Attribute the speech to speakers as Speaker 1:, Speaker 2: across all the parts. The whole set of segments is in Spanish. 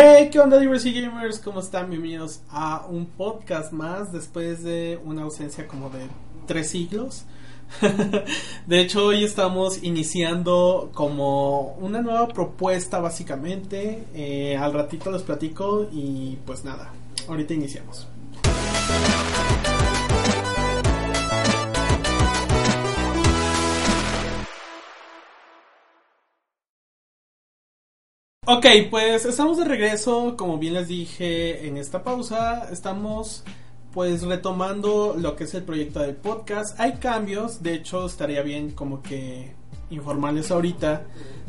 Speaker 1: Hey, ¿qué onda, Diversity Gamers? ¿Cómo están? Bienvenidos a un podcast más después de una ausencia como de tres siglos. de hecho, hoy estamos iniciando como una nueva propuesta, básicamente. Eh, al ratito les platico y pues nada, ahorita iniciamos. Ok, pues estamos de regreso, como bien les dije en esta pausa, estamos pues retomando lo que es el proyecto del podcast. Hay cambios, de hecho estaría bien como que informarles ahorita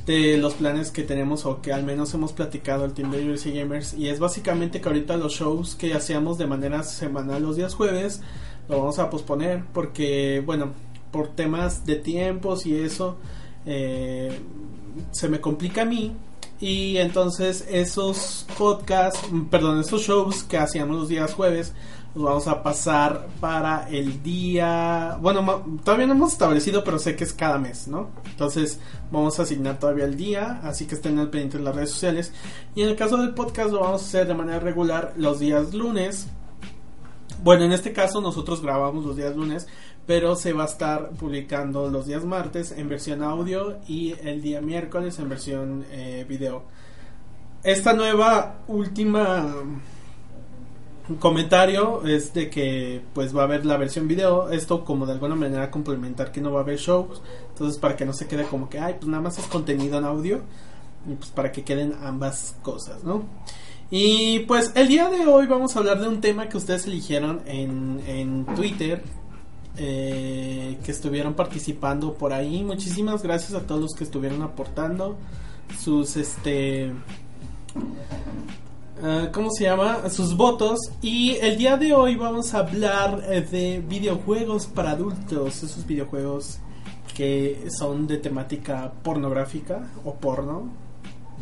Speaker 1: de los planes que tenemos o que al menos hemos platicado el Team de University Gamers y es básicamente que ahorita los shows que hacíamos de manera semanal los días jueves lo vamos a posponer porque bueno por temas de tiempos y eso eh, se me complica a mí y entonces esos podcasts, perdón, esos shows que hacíamos los días jueves, los vamos a pasar para el día, bueno, todavía no hemos establecido, pero sé que es cada mes, ¿no? Entonces vamos a asignar todavía el día, así que estén al pendiente en las redes sociales. Y en el caso del podcast lo vamos a hacer de manera regular los días lunes. Bueno, en este caso nosotros grabamos los días lunes, pero se va a estar publicando los días martes en versión audio y el día miércoles en versión eh, video. Esta nueva última comentario es de que pues va a haber la versión video, esto como de alguna manera complementar que no va a haber shows, entonces para que no se quede como que, ay, pues nada más es contenido en audio y pues para que queden ambas cosas, ¿no? Y pues el día de hoy vamos a hablar de un tema que ustedes eligieron en, en Twitter, eh, que estuvieron participando por ahí. Muchísimas gracias a todos los que estuvieron aportando sus este uh, ¿cómo se llama? sus votos y el día de hoy vamos a hablar eh, de videojuegos para adultos, esos videojuegos que son de temática pornográfica o porno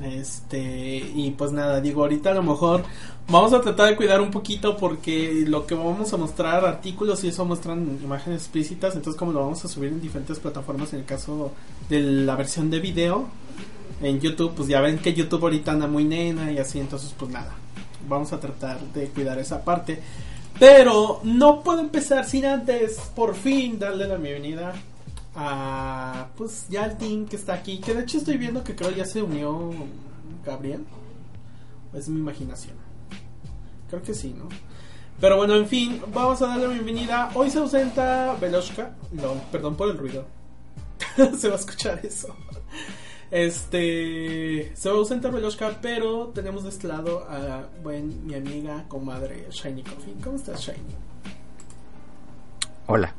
Speaker 1: este, y pues nada, digo, ahorita a lo mejor vamos a tratar de cuidar un poquito porque lo que vamos a mostrar, artículos y eso muestran imágenes explícitas, entonces como lo vamos a subir en diferentes plataformas, en el caso de la versión de video, en YouTube, pues ya ven que YouTube ahorita anda muy nena y así, entonces pues nada, vamos a tratar de cuidar esa parte. Pero no puedo empezar sin antes, por fin, darle la bienvenida a pues ya el team que está aquí, que de hecho estoy viendo que creo ya se unió Gabriel. Es mi imaginación. Creo que sí, ¿no? Pero bueno, en fin, vamos a darle la bienvenida. Hoy se ausenta Veloshka. No, perdón por el ruido. se va a escuchar eso. Este. Se va a ausentar Veloshka, pero tenemos de este lado a buen, mi amiga, comadre Shiny Coffee. ¿Cómo estás, Shiny?
Speaker 2: Hola.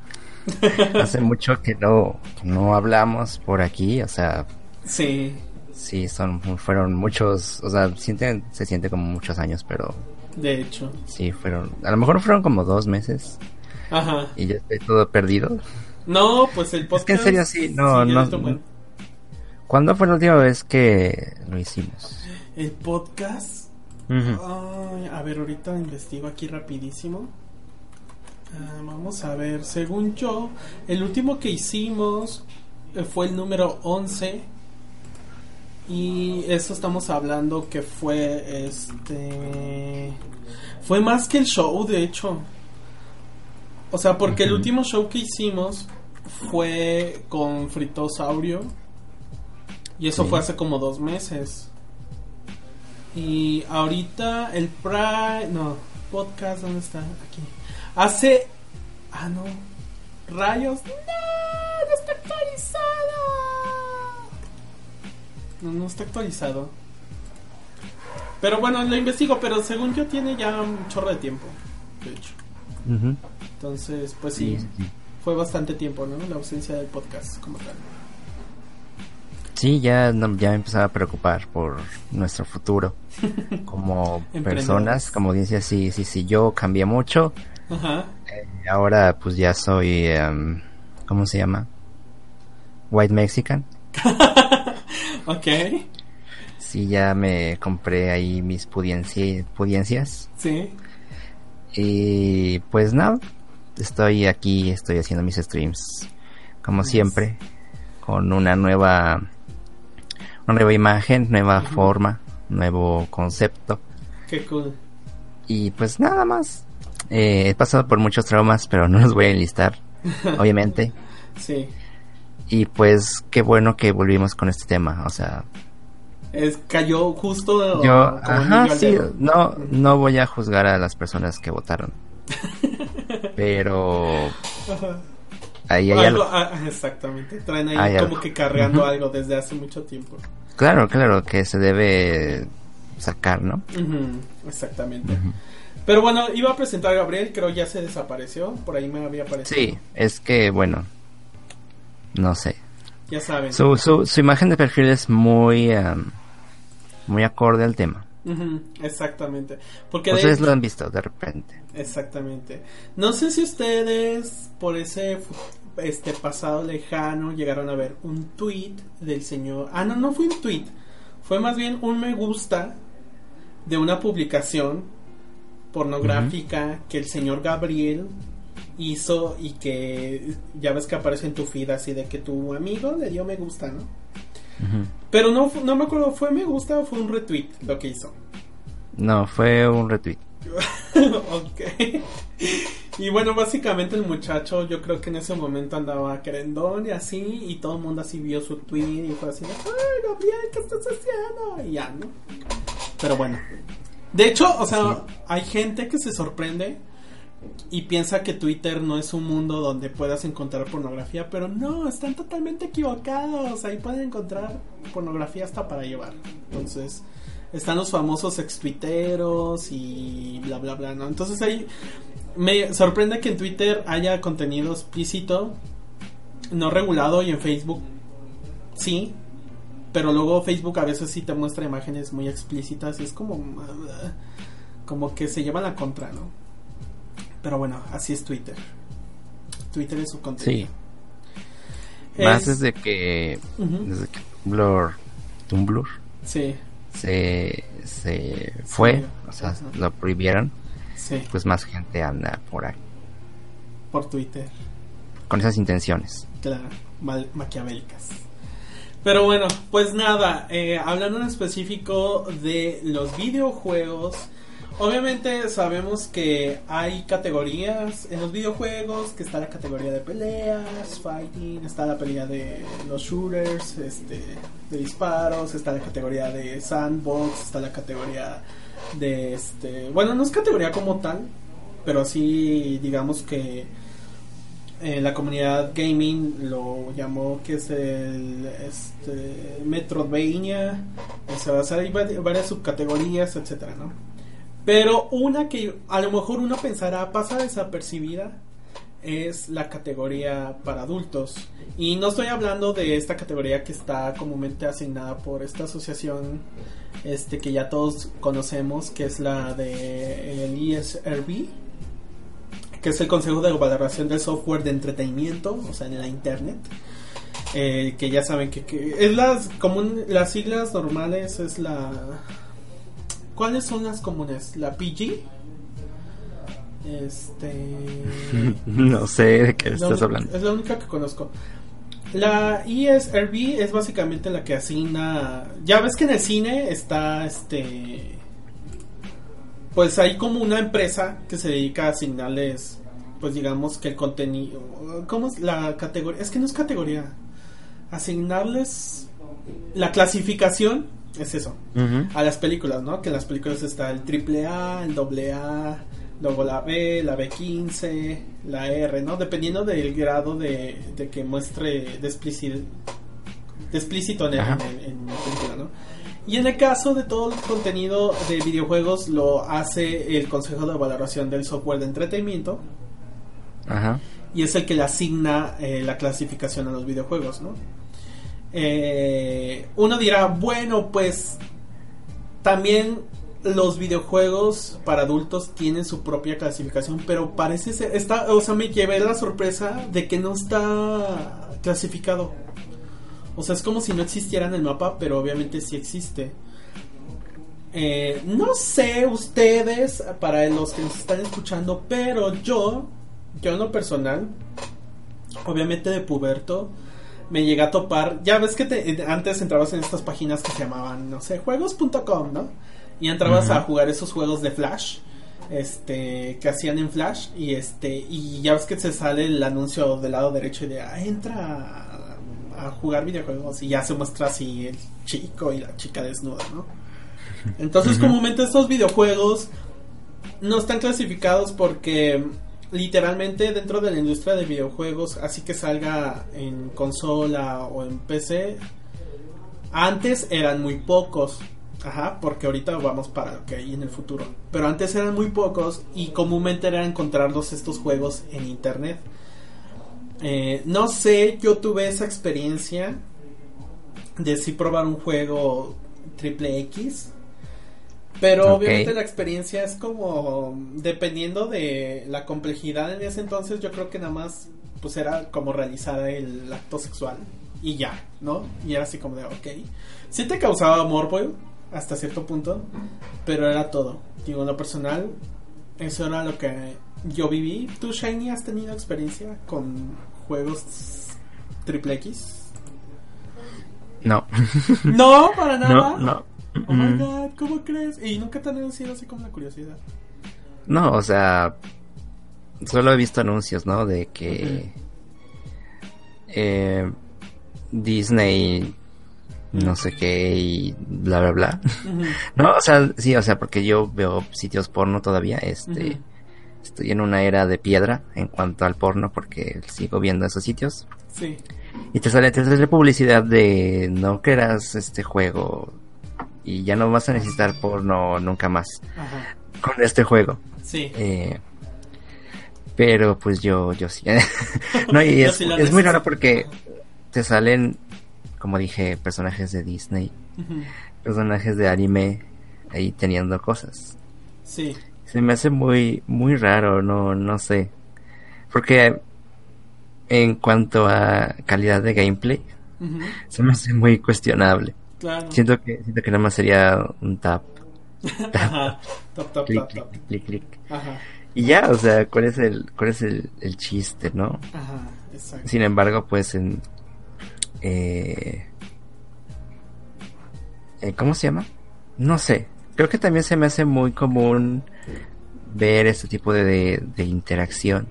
Speaker 2: Hace mucho que no, no hablamos por aquí, o sea.
Speaker 1: Sí.
Speaker 2: Sí, son, fueron muchos, o sea, sienten, se siente como muchos años, pero.
Speaker 1: De hecho.
Speaker 2: Sí, fueron, a lo mejor fueron como dos meses.
Speaker 1: Ajá.
Speaker 2: Y ya estoy todo perdido.
Speaker 1: No, pues el podcast.
Speaker 2: Es que en serio sí, no, no. ¿Cuándo fue la última vez que lo hicimos?
Speaker 1: El podcast. a ver, ahorita investigo aquí rapidísimo. Ah, vamos a ver, según yo, el último que hicimos eh, fue el número 11. Y eso estamos hablando que fue este. Fue más que el show, de hecho. O sea, porque el último show que hicimos fue con Fritosaurio. Y eso fue hace como dos meses. Y ahorita el Pride. No, podcast, ¿dónde está? Aquí. Hace. Ah, no. Rayos. No, no está actualizado. No, no está actualizado. Pero bueno, lo investigo, pero según yo tiene ya un chorro de tiempo. De hecho. Entonces, pues sí, Fue bastante tiempo, ¿no? La ausencia del podcast como tal.
Speaker 2: Sí, ya, ya me empezaba a preocupar por nuestro futuro. Como personas, como audiencia, sí, sí, sí, yo cambié mucho Ajá. Eh, ahora pues ya soy, em, ¿cómo se llama? White Mexican.
Speaker 1: ok.
Speaker 2: Sí, ya me compré ahí mis pudiencias.
Speaker 1: Sí.
Speaker 2: Y pues nada, estoy aquí, estoy haciendo mis streams, como siempre, con una nueva, una nueva imagen, nueva forma, nuevo concepto.
Speaker 1: Qué cool.
Speaker 2: Y pues nada más. Eh, he pasado por muchos traumas, pero no los voy a enlistar, obviamente.
Speaker 1: Sí.
Speaker 2: Y pues qué bueno que volvimos con este tema, o sea...
Speaker 1: Es, cayó justo...
Speaker 2: Yo, ajá, sí, no, no voy a juzgar a las personas que votaron. pero...
Speaker 1: Ahí hay algo, ah, exactamente, traen ahí como que carreando algo desde hace mucho tiempo.
Speaker 2: Claro, claro, que se debe sacar, ¿no?
Speaker 1: exactamente. Pero bueno, iba a presentar a Gabriel, creo ya se desapareció, por ahí me había aparecido.
Speaker 2: Sí, es que bueno, no sé.
Speaker 1: Ya saben.
Speaker 2: Su, su, su imagen de perfil es muy, muy acorde al tema.
Speaker 1: exactamente. Porque
Speaker 2: ustedes lo han visto de repente.
Speaker 1: Exactamente. No sé si ustedes por ese este pasado lejano llegaron a ver un tweet del señor. Ah, no, no fue un tweet. Fue más bien un me gusta de una publicación pornográfica que el señor Gabriel hizo y que ya ves que aparece en tu feed así de que tu amigo le dio me gusta, ¿no? Pero no, no me acuerdo, ¿fue me gusta o fue un retweet lo que hizo?
Speaker 2: No, fue un retweet.
Speaker 1: ok. Y bueno, básicamente el muchacho yo creo que en ese momento andaba querendón y así, y todo el mundo así vio su tweet y fue así, ay Gabriel, ¿qué estás haciendo? Y ya, ¿no? Pero bueno. De hecho, o sea, hay gente que se sorprende y piensa que Twitter no es un mundo donde puedas encontrar pornografía, pero no, están totalmente equivocados. Ahí pueden encontrar pornografía hasta para llevar. Entonces, están los famosos ex tuiteros y bla bla bla, ¿no? Entonces ahí me sorprende que en Twitter haya contenido explícito no regulado y en Facebook sí, pero luego Facebook a veces sí te muestra imágenes muy explícitas y es como como que se lleva la contra, ¿no? Pero bueno, así es Twitter. Twitter es su contenido.
Speaker 2: Sí. Más desde que desde que Tumblr Tumblr
Speaker 1: sí.
Speaker 2: se se fue, o sea, lo prohibieron pues más gente anda por ahí.
Speaker 1: Por Twitter.
Speaker 2: Con esas intenciones.
Speaker 1: Claro, maquiavélicas. Pero bueno, pues nada, eh, hablando en específico de los videojuegos, obviamente sabemos que hay categorías en los videojuegos, que está la categoría de peleas, fighting, está la pelea de los shooters, este, de disparos, está la categoría de sandbox, está la categoría de este, bueno, no es categoría como tal, pero sí digamos que eh, la comunidad gaming lo llamó que es el este, Metroidvania, se va a varias subcategorías, etcétera, ¿no? Pero una que a lo mejor uno pensará pasa desapercibida es la categoría para adultos. Y no estoy hablando de esta categoría que está comúnmente asignada por esta asociación este que ya todos conocemos, que es la de el ESRB, que es el Consejo de Valoración del Software de Entretenimiento, o sea, en la Internet. Eh, que ya saben que, es las común, las siglas normales es la ¿Cuáles son las comunes? La PG este.
Speaker 2: no sé de qué estás hablando.
Speaker 1: Es la única que conozco. La ESRB es básicamente la que asigna. Ya ves que en el cine está este. Pues hay como una empresa que se dedica a asignarles. Pues digamos que el contenido. ¿Cómo es la categoría? Es que no es categoría. Asignarles la clasificación. Es eso. A las películas, ¿no? Que en las películas está el triple A, el doble A luego la B, la B15, la R, ¿no? Dependiendo del grado de, que muestre de, explícito, explícito en, la película, ¿no? Y en el caso de todo el contenido de videojuegos lo hace el Consejo de Valoración del Software de Entretenimiento. Ajá. Y es el que le asigna eh, la clasificación a los videojuegos, ¿no? Eh, uno dirá, bueno, pues también los videojuegos para adultos tienen su propia clasificación, pero parece ser, está, o sea, me llevé la sorpresa de que no está clasificado. O sea, es como si no existiera en el mapa, pero obviamente sí existe. Eh, no sé ustedes, para los que nos están escuchando, pero yo, yo en lo personal, obviamente de puberto, me llegué a topar, ya ves que te, antes entrabas en estas páginas que se llamaban, no sé, juegos.com, ¿no? Y entrabas a jugar esos juegos de Flash este que hacían en Flash y este y ya ves que se sale el anuncio del lado derecho y de ah, entra a, jugar videojuegos y ya se muestra así el chico y la chica desnuda, ¿no? Entonces comúnmente estos videojuegos no están clasificados porque literalmente dentro de la industria de videojuegos, así que salga en consola o en PC, antes eran muy pocos. Ajá, porque ahorita vamos para lo que hay en el futuro. Pero antes eran muy pocos y comúnmente era encontrarlos estos juegos en internet. Eh, no sé, yo tuve esa experiencia de sí probar un juego triple X. Pero obviamente la experiencia es como dependiendo de la complejidad en ese entonces, yo creo que nada más pues era como realizar el acto sexual y ya, ¿no? Y era así como de, ok. Sí te causaba amor, pues hasta cierto punto, pero era todo. Digo, en lo personal, eso era lo que yo viví. ¿Tú, Shiny, has tenido experiencia con juegos triple X?
Speaker 2: No.
Speaker 1: ¿No? ¿Para nada?
Speaker 2: No, no.
Speaker 1: Oh my god, ¿cómo crees? ¿Y nunca te han anunciado así como la curiosidad?
Speaker 2: No, o sea, solo he visto anuncios, ¿no? De que eh, Disney no sé qué y bla bla bla. no, o sea, sí, o sea, porque yo veo sitios porno todavía, este estoy en una era de piedra en cuanto al porno porque sigo viendo esos sitios.
Speaker 1: Sí.
Speaker 2: Y te sale, te sale publicidad de no quieras este juego y ya no vas a necesitar porno nunca más con este juego.
Speaker 1: Sí.
Speaker 2: Eh, pero pues yo, yo sí. no, y es, es muy raro porque te salen como dije, personajes de Disney, personajes de anime ahí teniendo cosas.
Speaker 1: Sí.
Speaker 2: Se me hace muy, muy raro, no, no sé. Porque en cuanto a calidad de gameplay, se me hace muy cuestionable.
Speaker 1: Claro.
Speaker 2: Siento que, siento que nada más sería un tap.
Speaker 1: tap. tap,
Speaker 2: clic, clic, clic, Y ya, o sea, ¿cuál es el, cuál es el, el chiste, no?
Speaker 1: Ajá, exacto.
Speaker 2: Sin embargo, pues en, eh, eh, ¿Cómo se llama? No sé. Creo que también se me hace muy común ver este tipo de, de, interacción.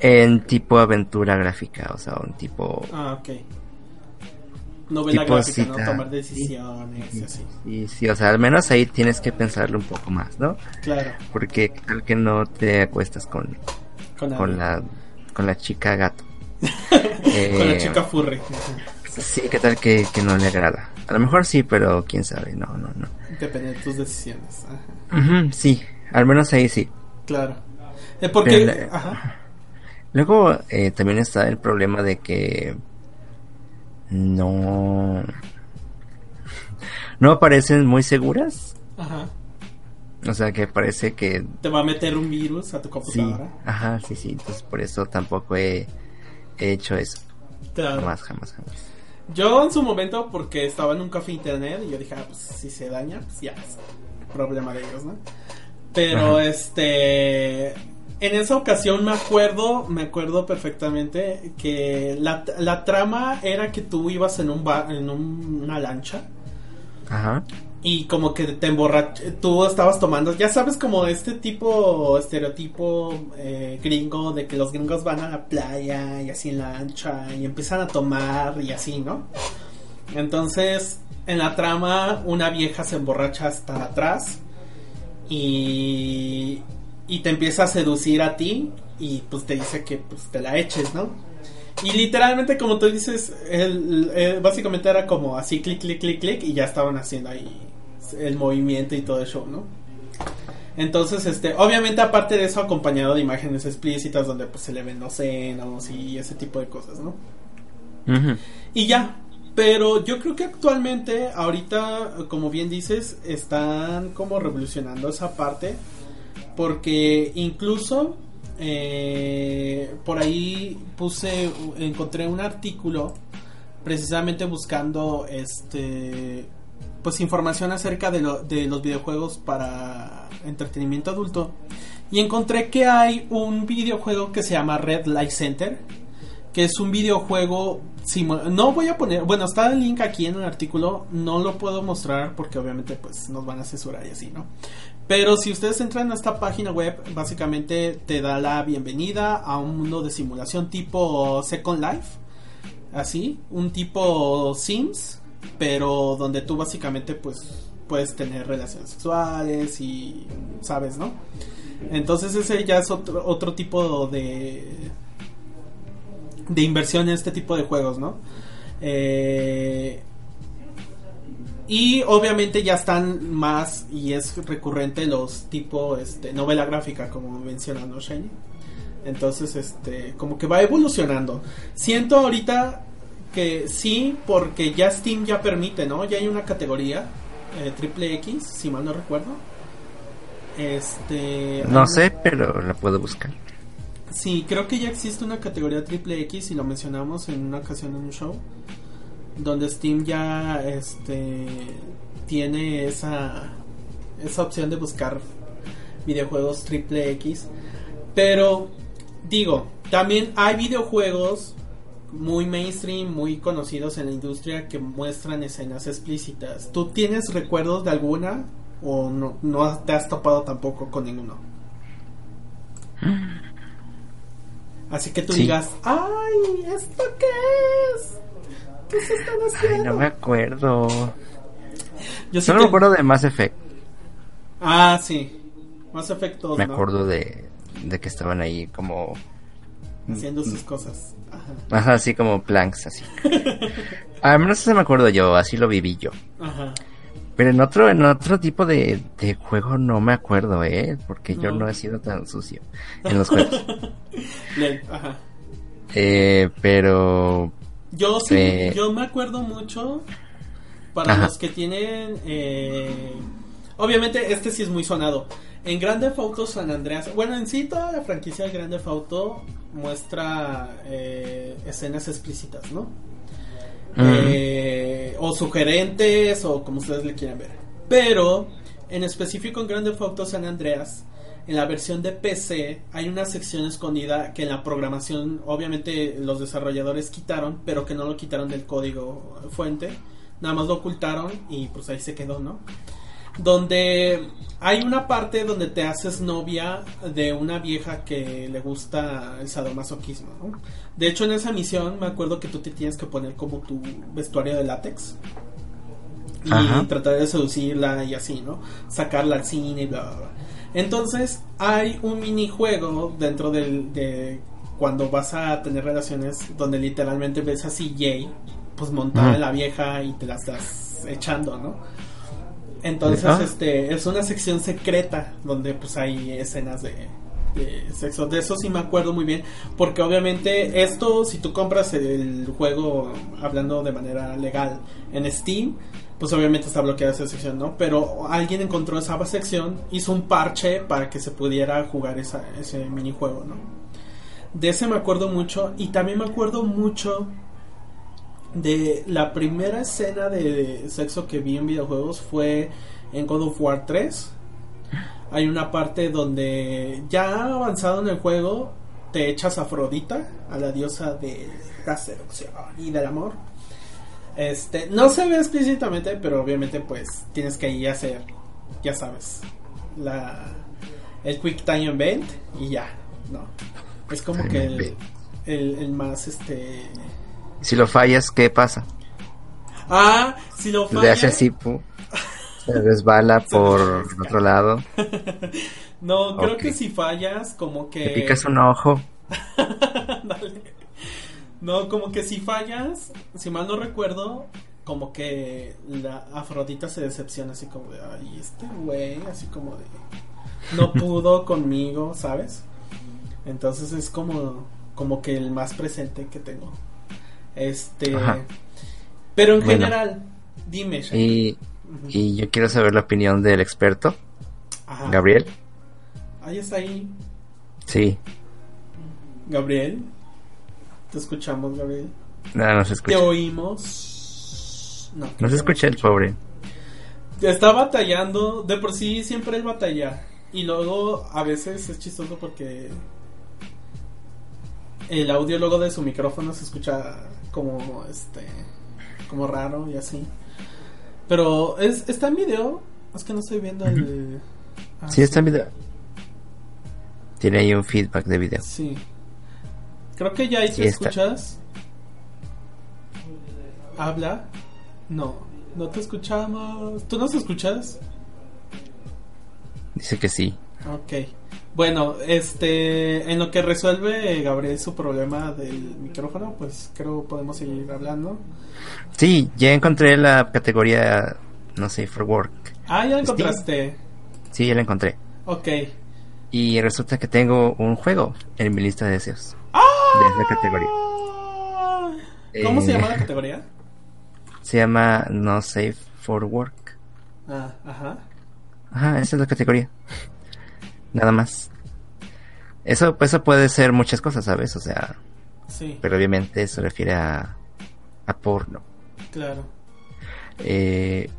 Speaker 2: En tipo aventura gráfica, o sea, un tipo...
Speaker 1: Ah, ok. Novela gráfica, ¿no? Tomar decisiones y así.
Speaker 2: Y sí, o sea, al menos ahí tienes que pensarlo un poco más, ¿no?
Speaker 1: Claro.
Speaker 2: Porque tal que no te acuestas con, con, la, con la chica gato.
Speaker 1: Con la chica furry.
Speaker 2: Sí, ¿qué tal que, no le agrada? A lo mejor sí, pero quién sabe, no, no, no.
Speaker 1: Depende de tus decisiones.
Speaker 2: sí, al menos ahí sí.
Speaker 1: Claro. Eh, porque...
Speaker 2: Luego eh, también está el problema de que no... No aparecen muy seguras.
Speaker 1: Ajá.
Speaker 2: O sea que parece que...
Speaker 1: Te va a meter un virus a tu computadora.
Speaker 2: ajá, sí, sí. Entonces por eso tampoco he he hecho eso. Jamás, jamás, jamás.
Speaker 1: Yo en su momento, porque estaba en un café internet y yo dije, ah, pues si se daña, pues ya es problema de ellos, ¿no? Pero este. En esa ocasión me acuerdo, me acuerdo perfectamente que la, la trama era que tú ibas en un en una lancha.
Speaker 2: Ajá
Speaker 1: y como que te emborrach tú estabas tomando, ya sabes como este tipo estereotipo eh, gringo de que los gringos van a la playa y así en la ancha y empiezan a tomar y así, ¿no? Entonces, en la trama una vieja se emborracha hasta atrás y y te empieza a seducir a ti y pues te dice que pues te la eches, ¿no? Y literalmente como tú dices, el, básicamente era como así clic, clic, clic, clic y ya estaban haciendo ahí el movimiento y todo eso, ¿no? Entonces, este, obviamente aparte de eso acompañado de imágenes explícitas donde pues se le ven los senos y ese tipo de cosas, ¿no? Y ya, pero yo creo que actualmente, ahorita, como bien dices, están como revolucionando esa parte. Porque incluso eh, por ahí puse, encontré un artículo precisamente buscando este pues información acerca de, los videojuegos para entretenimiento adulto y encontré que hay un videojuego que se llama Red Light Center que es un videojuego no voy a poner, bueno, está el link aquí en el artículo, no lo puedo mostrar porque obviamente pues nos van a censurar y así, ¿no? Pero si ustedes entran a esta página web, básicamente te da la bienvenida a un mundo de simulación tipo Second Life, así, un tipo Sims, pero donde tú básicamente pues puedes tener relaciones sexuales y sabes, ¿no? Entonces ese ya es otro, otro tipo de de inversión en este tipo de juegos, ¿no? Eh, y obviamente ya están más y es recurrente los tipo este, novela gráfica, como mencionando Shiny. Entonces, este, como que va evolucionando. Siento ahorita que sí, porque ya Steam ya permite, ¿no? Ya hay una categoría, eh, triple X, si mal no recuerdo. Este.
Speaker 2: No sé, pero la puedo buscar.
Speaker 1: Sí, creo que ya existe una categoría triple X y lo mencionamos en una ocasión en un show donde Steam ya este tiene esa esa opción de buscar videojuegos triple X, pero digo, también hay videojuegos muy mainstream, muy conocidos en la industria que muestran escenas explícitas. ¿Tú tienes recuerdos de alguna o no, no te has topado tampoco con ninguno? Así que tú digas, ¡ay! ¿Esto qué es? ¿Qué se están haciendo?
Speaker 2: Ay, no me acuerdo. Yo Solo me acuerdo de Mass Effect.
Speaker 1: Ah, sí. Mass Effect 2,
Speaker 2: Me acuerdo de, de que estaban ahí como...
Speaker 1: Haciendo sus cosas.
Speaker 2: Ajá, Ajá así como planks, así. Al menos eso me acuerdo yo, así lo viví yo. Ajá. Pero en otro, en otro tipo de, de juego no me acuerdo, ¿eh? Porque yo no he sido tan sucio en los juegos. Ajá. Eh, pero...
Speaker 1: Yo sí, yo me acuerdo mucho para los que tienen... Eh, obviamente este sí es muy sonado. En Grande Auto San Andreas, bueno, en sí toda la franquicia de Grande Auto muestra eh, escenas explícitas, ¿no? Eh, o sugerentes o como ustedes le quieran ver. Pero en específico en Grande Auto San Andreas, en la versión de PC hay una sección escondida que en la programación obviamente los desarrolladores quitaron, pero que no lo quitaron del código fuente, nada más lo ocultaron y pues ahí se quedó, ¿no? Donde hay una parte donde te haces novia de una vieja que le gusta el sadomasoquismo. ¿no? De hecho, en esa misión me acuerdo que tú te tienes que poner como tu vestuario de látex y tratar de seducirla y así, ¿no? Sacarla al cine y bla, bla, bla. Entonces, hay un minijuego dentro del, de cuando vas a tener relaciones donde literalmente ves a CJ pues montada en la vieja y te la estás echando, ¿no? Entonces, ah. este, es una sección secreta donde pues hay escenas de, sexo. De eso sí me acuerdo muy bien, porque obviamente esto, si tú compras el juego hablando de manera legal en Steam, pues obviamente está bloqueada esa sección, ¿no? Pero alguien encontró esa sección, hizo un parche para que se pudiera jugar esa, ese minijuego, ¿no? De ese me acuerdo mucho y también me acuerdo mucho de la primera escena de sexo que vi en videojuegos fue en God of War 3. Hay una parte donde ya avanzado en el juego te echas a Afrodita, a la diosa de la seducción y del amor. Este, no se ve explícitamente, pero obviamente pues tienes que ir a hacer, ya sabes, la el Quick Time Event y ya, ¿no? Es como que el, el, el más este
Speaker 2: si lo fallas, ¿qué pasa?
Speaker 1: Ah, si lo fallas.
Speaker 2: Le hace así, se resbala por otro lado.
Speaker 1: no, creo que si fallas, como que.
Speaker 2: Te picas un ojo.
Speaker 1: Dale. No, como que si fallas, si mal no recuerdo, como que la Afrodita se decepciona así como de, ay, este güey, así como de, no pudo conmigo, ¿sabes? Entonces es como, como que el más presente que tengo. Este. Pero en general, dime.
Speaker 2: Y, y, yo quiero saber la opinión del experto, Gabriel.
Speaker 1: Ahí está ahí.
Speaker 2: Sí.
Speaker 1: Gabriel. Te escuchamos, Gabriel.
Speaker 2: No, no se escucha.
Speaker 1: Te oímos.
Speaker 2: No, no se escucha el pobre.
Speaker 1: Está batallando. De por sí siempre él batalla. Y luego a veces es chistoso porque el audio luego de su micrófono se escucha como este como raro y así. Pero es está en video, es que no estoy viendo el
Speaker 2: ah, sí, está en video. Tiene ahí un feedback de video.
Speaker 1: Sí. Creo que ya ahí te escuchas. Habla. No, no te escuchamos. ¿Tú nos escuchas?
Speaker 2: Dice que sí.
Speaker 1: Ok. Bueno, este, en lo que resuelve Gabriel su problema del micrófono, pues creo podemos seguir hablando.
Speaker 2: Sí, ya encontré la categoría, no sé, for work.
Speaker 1: Ah, ya la encontraste.
Speaker 2: Sí, ya la encontré.
Speaker 1: Ok.
Speaker 2: Y resulta que tengo un juego en mi lista de deseos.
Speaker 1: ¡Ah!
Speaker 2: De esa categoría.
Speaker 1: ¿Cómo se llama la eh, categoría?
Speaker 2: Se llama No Safe for Work.
Speaker 1: Ah, ajá.
Speaker 2: Ajá, esa es la categoría nada más. Eso, eso puede ser muchas cosas, ¿sabes? O sea,
Speaker 1: sí.
Speaker 2: pero obviamente se refiere a, a porno.
Speaker 1: Claro.
Speaker 2: Eh,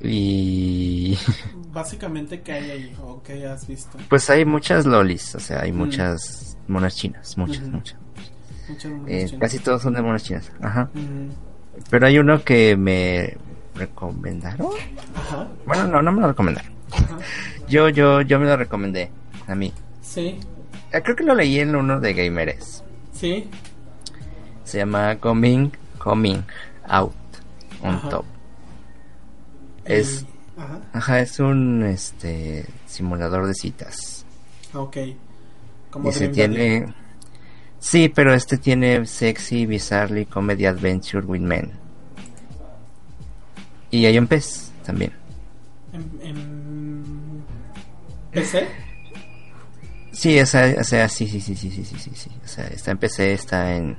Speaker 2: y...
Speaker 1: Básicamente, ¿qué hay ahí o qué has visto?
Speaker 2: Pues hay muchas lolis, o sea, hay mm. muchas monas chinas, muchas, muchas.
Speaker 1: muchas eh,
Speaker 2: Casi todos son de monas chinas, ajá. Pero hay uno que me recomendaron.
Speaker 1: Ajá.
Speaker 2: Bueno, no, no me lo recomendaron. Yo, yo, yo me lo recomendé a mí.
Speaker 1: Sí.
Speaker 2: Eh, creo que lo leí en uno de Gameres.
Speaker 1: Sí.
Speaker 2: Se llama Coming, Coming Out on Top. Es, ajá. ajá. es un este simulador de citas.
Speaker 1: Ok.
Speaker 2: Como se tiene. Sí, pero este tiene sexy, bizarrely comedy adventure with men. Y hay un pez también.
Speaker 1: en PC?
Speaker 2: Sí, o sea, o sea, sí, sí, sí, sí, sí, sí, sí, O sea, está en PC, está en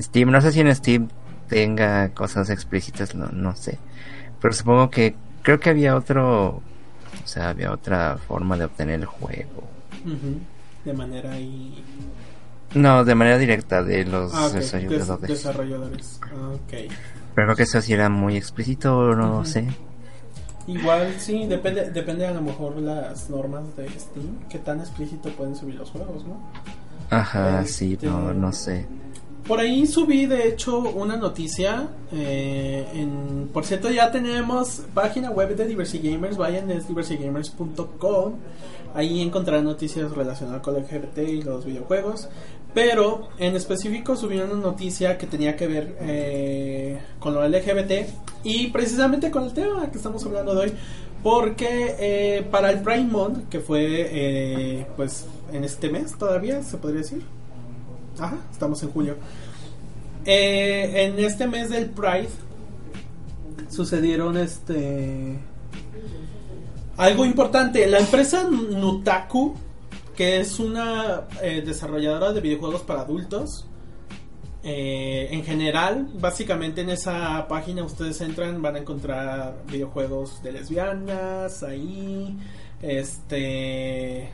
Speaker 2: Steam. No sé si en Steam tenga cosas explícitas, no, no sé. Pero supongo que creo que había otro, o sea, había otra forma de obtener el juego.
Speaker 1: De manera ahí...
Speaker 2: No, de manera directa de los
Speaker 1: ah, desarrolladores. desarrolladores. Ah, okay.
Speaker 2: Pero creo que eso sí era muy explícito, no sé.
Speaker 1: Igual sí, depende, depende a lo mejor las normas de Steam, que tan explícito pueden subir los juegos, ¿no?
Speaker 2: Ajá, sí, este, no, no sé.
Speaker 1: Por ahí subí, de hecho, una noticia. Eh, en, por cierto, ya tenemos página web de Diversity Gamers. Vayan, es diversitygamers.com. Ahí encontrarán noticias relacionadas con el LGBT y los videojuegos. Pero en específico subí una noticia que tenía que ver eh, con lo LGBT y precisamente con el tema que estamos hablando de hoy. Porque eh, para el Prime Month, que fue eh, pues en este mes todavía, se podría decir. Ajá, estamos en julio. en este mes del Pride sucedieron este algo importante. La empresa Nutaku que es una eh, desarrolladora de videojuegos para adultos. Eh, en general, básicamente en esa página ustedes entran, van a encontrar videojuegos de lesbianas, ahí, este,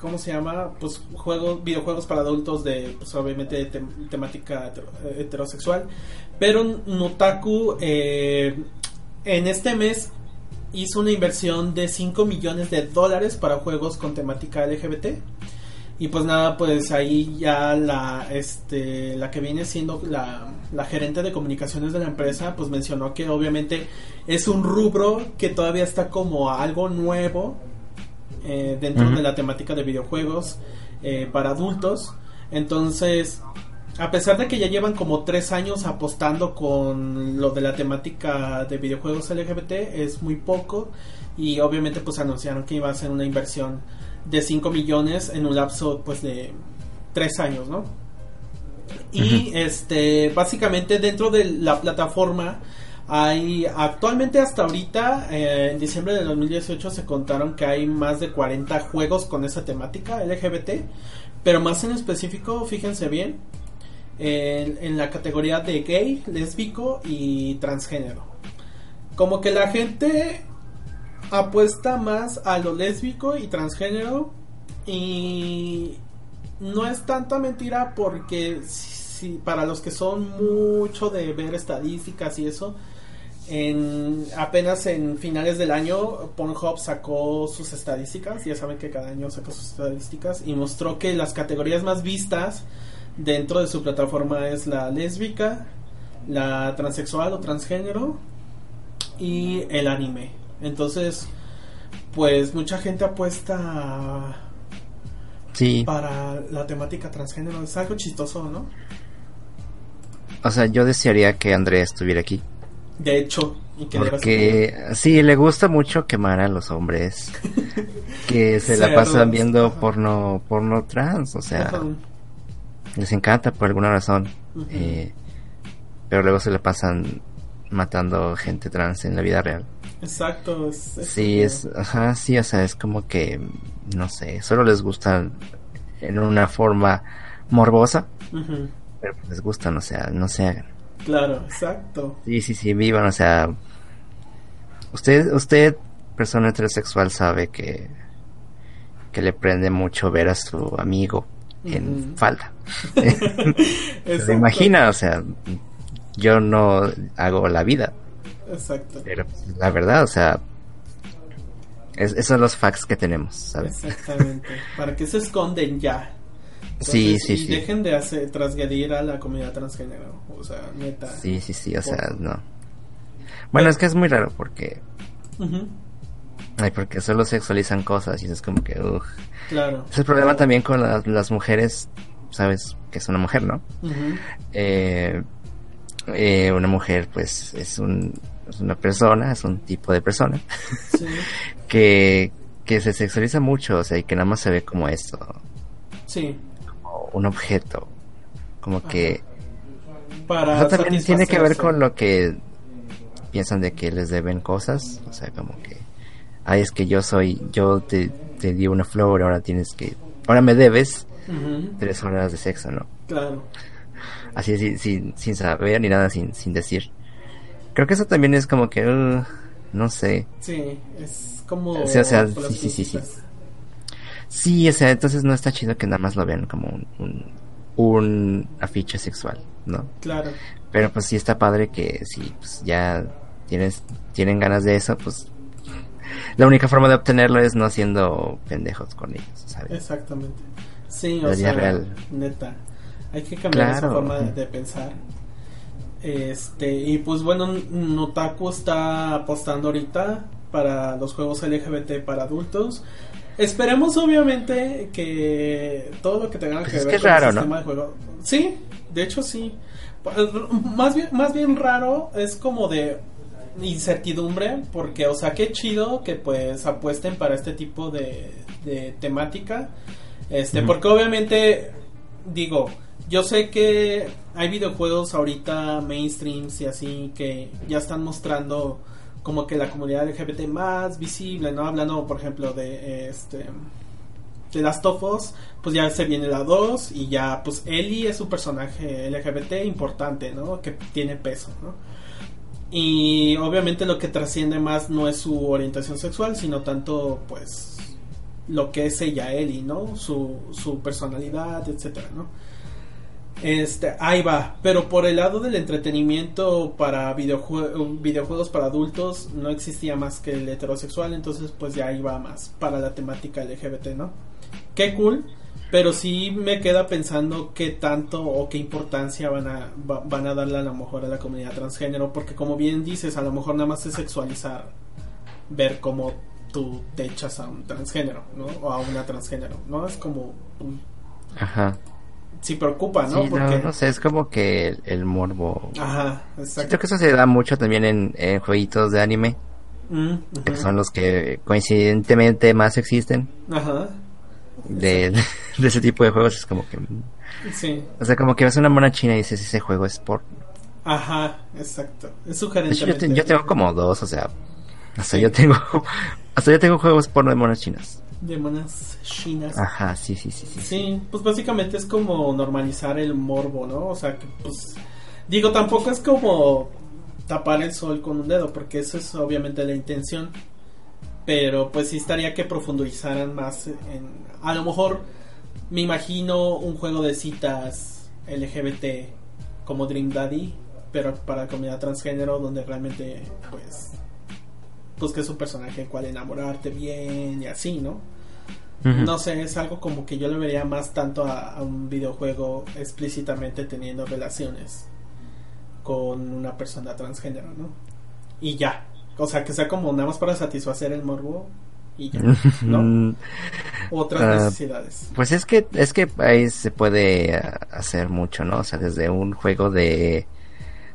Speaker 1: ¿cómo se llama? Pues juegos, videojuegos para adultos de, pues obviamente temática heterosexual. Pero Notaku eh, en este mes hizo una inversión de 5 millones de dólares para juegos con temática LGBT. Y pues nada, pues ahí ya la, este, la que viene siendo la, la gerente de comunicaciones de la empresa, pues mencionó que obviamente es un rubro que todavía está como algo nuevo eh, dentro de la temática de videojuegos eh, para adultos. Entonces, a pesar de que ya llevan como tres años apostando con lo de la temática de videojuegos LGBT, es muy poco. Y obviamente pues anunciaron que iba a ser una inversión de 5 millones en un lapso pues de tres años, ¿no? Y este básicamente dentro de la plataforma hay actualmente hasta ahorita eh, en diciembre de 2018 se contaron que hay más de 40 juegos con esa temática LGBT, pero más en específico, fíjense bien, en, la categoría de gay, lésbico y transgénero. Como que la gente apuesta más a lo lésbico y transgénero y no es tanta mentira porque si, para los que son mucho de ver estadísticas y eso, en, apenas en finales del año Pornhub sacó sus estadísticas, ya saben que cada año saca sus estadísticas y mostró que las categorías más vistas dentro de su plataforma es la lésbica, la transexual o transgénero y el anime. Entonces, pues mucha gente apuesta
Speaker 2: sí.
Speaker 1: para la temática transgénero. Es algo chistoso, ¿no?
Speaker 2: O sea, yo desearía que Andrea estuviera aquí.
Speaker 1: De hecho, y que
Speaker 2: porque sí, le gusta mucho quemar a los hombres que se la pasan viendo porno porno trans, o sea, les encanta por alguna razón. Eh, pero luego se le pasan matando gente trans en la vida real.
Speaker 1: Exacto.
Speaker 2: sí, es, ajá, sí, o sea, es como que, no sé, solo les gustan en una forma morbosa, pero pues les gustan, o sea, no se hagan.
Speaker 1: Claro, exacto.
Speaker 2: Sí, sí, sí, vivan, o sea, usted, usted, persona heterosexual, sabe que, que le prende mucho ver a su amigo en falda. Se imagina, o sea, yo no hago la vida.
Speaker 1: Exacto.
Speaker 2: Pero la verdad, o sea, esos son los facts que tenemos, ¿sabes?
Speaker 1: Exactamente. Para que se esconden ya.
Speaker 2: sí, sí,
Speaker 1: y
Speaker 2: sí.
Speaker 1: dejen de hacer, transgredir a la comunidad transgénero. O sea, neta.
Speaker 2: Sí, sí, sí, o sea, no. Bueno, es que es muy raro porque. Ay, porque solo sexualizan cosas y es como que.
Speaker 1: Claro.
Speaker 2: Es el problema también con las mujeres, ¿sabes? Que es una mujer, ¿no? eh, eh, una mujer, pues, es, un, es una persona, es un tipo de persona. que, que se sexualiza mucho, o sea, y que nada más se ve como esto.
Speaker 1: Sí.
Speaker 2: Como un objeto. Como que.
Speaker 1: Para.
Speaker 2: Eso también tiene que ver con lo que piensan de que les deben cosas. O sea, como que. Ay, es que yo soy. Yo te, te di una flor, ahora tienes que. Ahora me debes tres horas de sexo, ¿no?
Speaker 1: Claro.
Speaker 2: Así, sin, sin saber ni nada, sin, sin decir. Creo que eso también es como que. Uh, no sé.
Speaker 1: Sí, es como.
Speaker 2: O sea, sí, sí, sí, sí. Sí, o sea, entonces no está chido que nada más lo vean como un, un, un afiche sexual, ¿no?
Speaker 1: Claro.
Speaker 2: Pero pues sí está padre que si pues, ya tienes, tienen ganas de eso, pues la única forma de obtenerlo es no haciendo pendejos con ellos, ¿sabes?
Speaker 1: Exactamente. Sí, o sea, real. neta. Hay que cambiar esa forma de, de, pensar. Este, y pues bueno, Notaku está apostando ahorita para los juegos LGBT para adultos. Esperemos obviamente que todo lo que tenga que
Speaker 2: pues
Speaker 1: ver
Speaker 2: con el
Speaker 1: sistema de juego. Sí, de hecho sí. Más bien, más bien raro es como de incertidumbre porque o sea qué chido que pues apuesten para este tipo de, de temática este porque obviamente digo yo sé que hay videojuegos ahorita mainstreams y así que ya están mostrando como que la comunidad LGBT más visible, ¿no? Hablando, por ejemplo, de este de las Tofos, pues ya se viene la 2 y ya pues Ellie es un personaje LGBT importante, ¿no? Que tiene peso, ¿no? Y obviamente lo que trasciende más no es su orientación sexual, sino tanto pues lo que es ella Ellie, ¿no? Su, su personalidad, etcétera, ¿no? Este, ahí va, pero por el lado del entretenimiento para videojuegos para adultos no existía más que el heterosexual, entonces pues ya iba más para la temática LGBT, ¿no? Qué cool, pero sí me queda pensando qué tanto o qué importancia van a, van a darle a lo mejor a la comunidad transgénero, porque como bien dices, a lo mejor nada más es sexualizar, ver cómo tú te echas a un transgénero, ¿no? O a una transgénero, ¿no? Es como...
Speaker 2: Ajá
Speaker 1: sí preocupa, ¿no?
Speaker 2: Sí,
Speaker 1: Porque...
Speaker 2: no, sé, es como que el, morbo.
Speaker 1: Ajá, exacto.
Speaker 2: Creo que eso se da mucho también en, jueguitos de anime. Mm, que son los que coincidentemente más existen.
Speaker 1: Ajá.
Speaker 2: De, de, ese tipo de juegos es como que...
Speaker 1: Sí.
Speaker 2: O sea, como que ves una mona china y dices, ese juego es por...
Speaker 1: Ajá, exacto. Es sugerente.
Speaker 2: Yo, yo, tengo como dos, o sea... Hasta yo tengo... Hasta yo tengo juegos porno de monas chinas
Speaker 1: de monas chinas.
Speaker 2: Ajá, sí, sí, sí, sí.
Speaker 1: Sí, pues básicamente es como normalizar el morbo, ¿no? O sea, que pues digo, tampoco es como tapar el sol con un dedo, porque eso es obviamente la intención. Pero pues sí estaría que profundizaran más en a lo mejor me imagino un juego de citas LGBT como Dream Daddy, pero para la comunidad transgénero donde realmente pues pues que es un personaje cual enamorarte bien y así, ¿no? No sé, es algo como que yo le vería más tanto a, un videojuego explícitamente teniendo relaciones con una persona transgénero, ¿no? Y ya. O sea, que sea como nada más para satisfacer el morbo y ya, ¿no? Otras ah, necesidades.
Speaker 2: Pues es que es que ahí se puede hacer mucho, ¿no? O sea, desde un juego de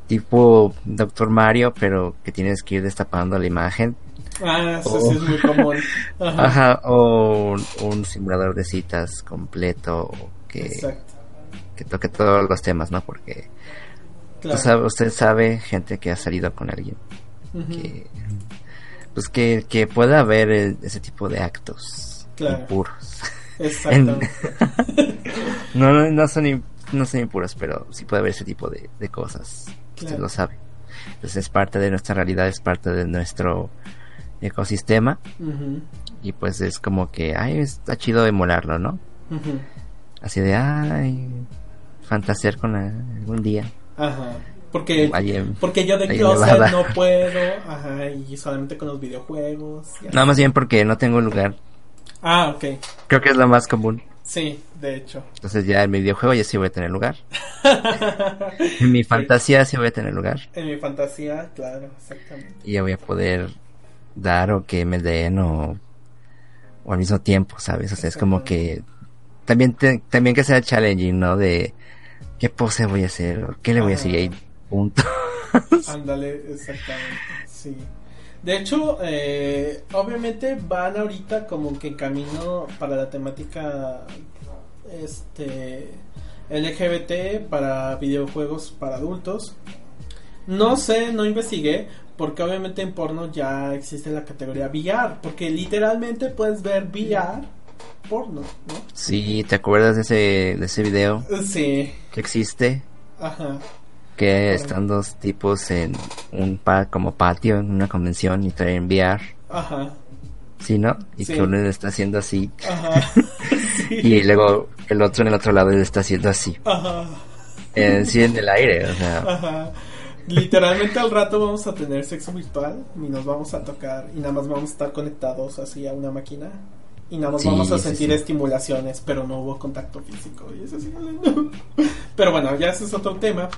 Speaker 2: tipo Doctor Mario, pero que tienes que ir destapando la imagen
Speaker 1: Ah, eso sí es muy común.
Speaker 2: Ajá, o un, simulador de citas completo que, que toque todos los temas, ¿no? Porque usted sabe, gente que ha salido con alguien, que, pues que, que pueda haber ese tipo de actos impuros. Exacto. no, no, son, no son impuros, pero sí puede haber ese tipo de, de cosas. Usted lo sabe. Entonces es parte de nuestra realidad, es parte de nuestro ecosistema. Y pues es como que, ay, está chido emularlo, ¿no? Así de, ay, fantasear con algún día.
Speaker 1: Ajá. Porque, porque yo de closet no puedo, ajá, y solamente con los videojuegos.
Speaker 2: No, más bien porque no tengo lugar.
Speaker 1: Ah, ok.
Speaker 2: Creo que es lo más común.
Speaker 1: Sí, de hecho.
Speaker 2: Entonces ya en mi videojuego ya sí voy a tener lugar. en mi fantasía sí voy a tener lugar.
Speaker 1: En mi fantasía, claro, exactamente. Y
Speaker 2: ya voy a poder dar o que me den o, al mismo tiempo, ¿sabes? O sea, es como que también también que sea challenging, ¿no? De qué pose voy a hacer, o qué le voy a decir ahí, punto.
Speaker 1: Ándale, exactamente, sí. De hecho, eh, obviamente van ahorita como que camino para la temática este LGBT para videojuegos para adultos. No sé, no investigué, porque obviamente en porno ya existe la categoría VR, porque literalmente puedes ver VR porno, ¿no?
Speaker 2: Sí, ¿te acuerdas de ese, de ese video?
Speaker 1: Sí.
Speaker 2: Que existe. Ajá. Que están dos tipos en un pa como patio en una convención y traen VR. Ajá. Sí, ¿no? Y que uno le está haciendo así. Ajá. y luego el otro en el otro lado le está haciendo así. Ajá. En, sí, en el aire, o sea. Ajá.
Speaker 1: Literalmente al rato vamos a tener sexo virtual y nos vamos a tocar y nada más vamos a estar conectados así a una máquina y nada más vamos a sentir estimulaciones, pero no hubo contacto físico y eso sí, Pero bueno, ya ese es otro tema.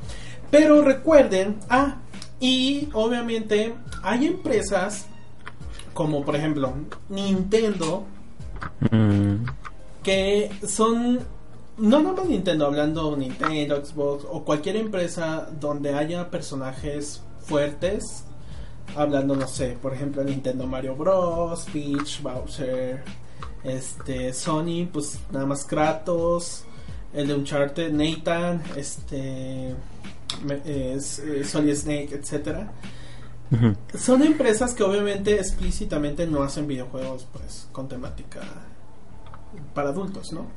Speaker 1: Pero recuerden, ah, y obviamente hay empresas como por ejemplo Nintendo mm. que son no nada más Nintendo, hablando Nintendo, Xbox o cualquier empresa donde haya personajes fuertes, hablando, no sé, por ejemplo, Nintendo Mario Bros, Peach, Bowser, este, Sony, pues nada más Kratos, el de Uncharted, Nathan, este, es, eh, Solid Snake, etcétera. Son empresas que obviamente explícitamente no hacen videojuegos pues con temática para adultos, ¿no?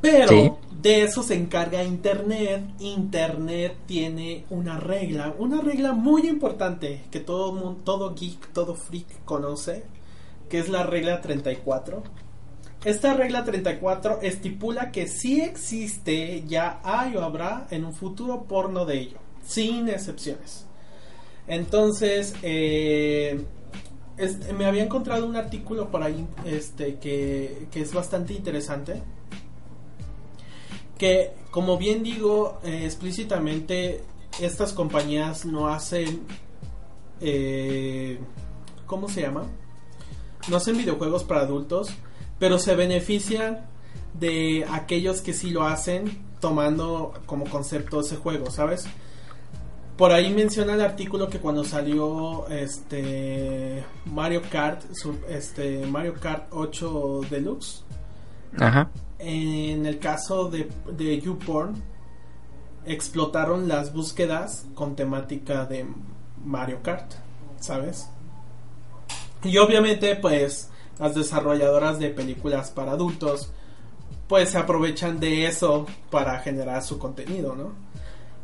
Speaker 1: Pero de eso se encarga Internet. Internet tiene una regla, una regla muy importante que todo mundo, todo geek, todo freak conoce, que es la regla 34. Esta regla 34 estipula que si existe, ya hay o habrá en un futuro porno de ello, sin excepciones. Entonces, eh, me había encontrado un artículo por ahí este, que, que es bastante interesante que como bien digo eh, explícitamente estas compañías no hacen eh, ¿cómo se llama? no hacen videojuegos para adultos pero se benefician de aquellos que sí lo hacen tomando como concepto ese juego ¿sabes? por ahí menciona el artículo que cuando salió este Mario Kart este Mario Kart 8 Deluxe Ajá en el caso de, de YouPorn, explotaron las búsquedas con temática de Mario Kart, ¿sabes? Y obviamente, pues, las desarrolladoras de películas para adultos, pues se aprovechan de eso para generar su contenido, ¿no?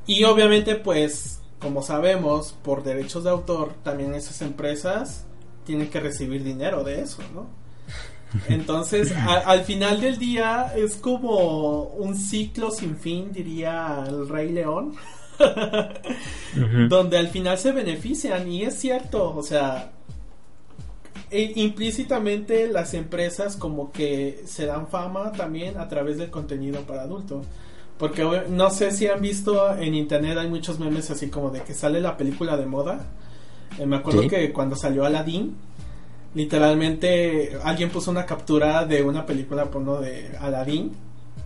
Speaker 1: Y obviamente, pues, como sabemos, por derechos de autor, también esas empresas tienen que recibir dinero de eso, ¿no? Entonces, al final del día es como un ciclo sin fin, diría el Rey León, donde al final se benefician y es cierto, o sea, e implícitamente las empresas como que se dan fama también a través del contenido para adulto. Porque no sé si han visto en internet hay muchos memes así como de que sale la película de moda. Eh, me acuerdo que cuando salió Aladdin, literalmente alguien puso una captura de una película porno de Aladdin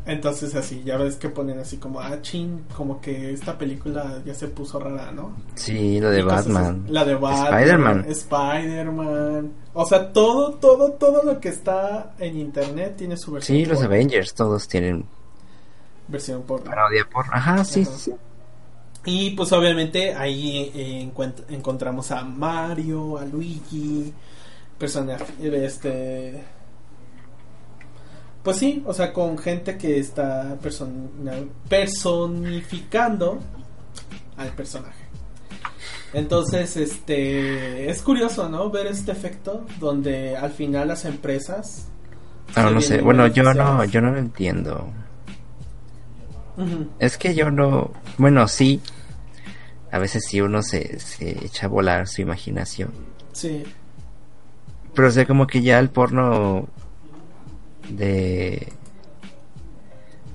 Speaker 1: entonces así, ya ves que ponen así como, ah, ching, como que esta película ya se puso rara, ¿no?
Speaker 2: Sí, lo de Batman.
Speaker 1: la de Batman. Spider-Man. Spider-Man. O sea, todo, todo, todo lo que está en internet tiene su versión.
Speaker 2: Sí, los Avengers, todos tienen
Speaker 1: versión por
Speaker 2: Parodia por. Ajá, sí, sí.
Speaker 1: Y pues obviamente ahí eh, encontramos a Mario, a Luigi, personaje, este pues sí, o sea, con gente que está personificando al personaje. Entonces, este, es curioso, ¿no? Ver este efecto donde al final las empresas...
Speaker 2: Ah, no sé, bueno, yo no, yo no lo entiendo. Es que yo no, bueno, sí, a veces sí uno se, se echa a volar su imaginación.
Speaker 1: Sí.
Speaker 2: Pero sé como que ya el porno de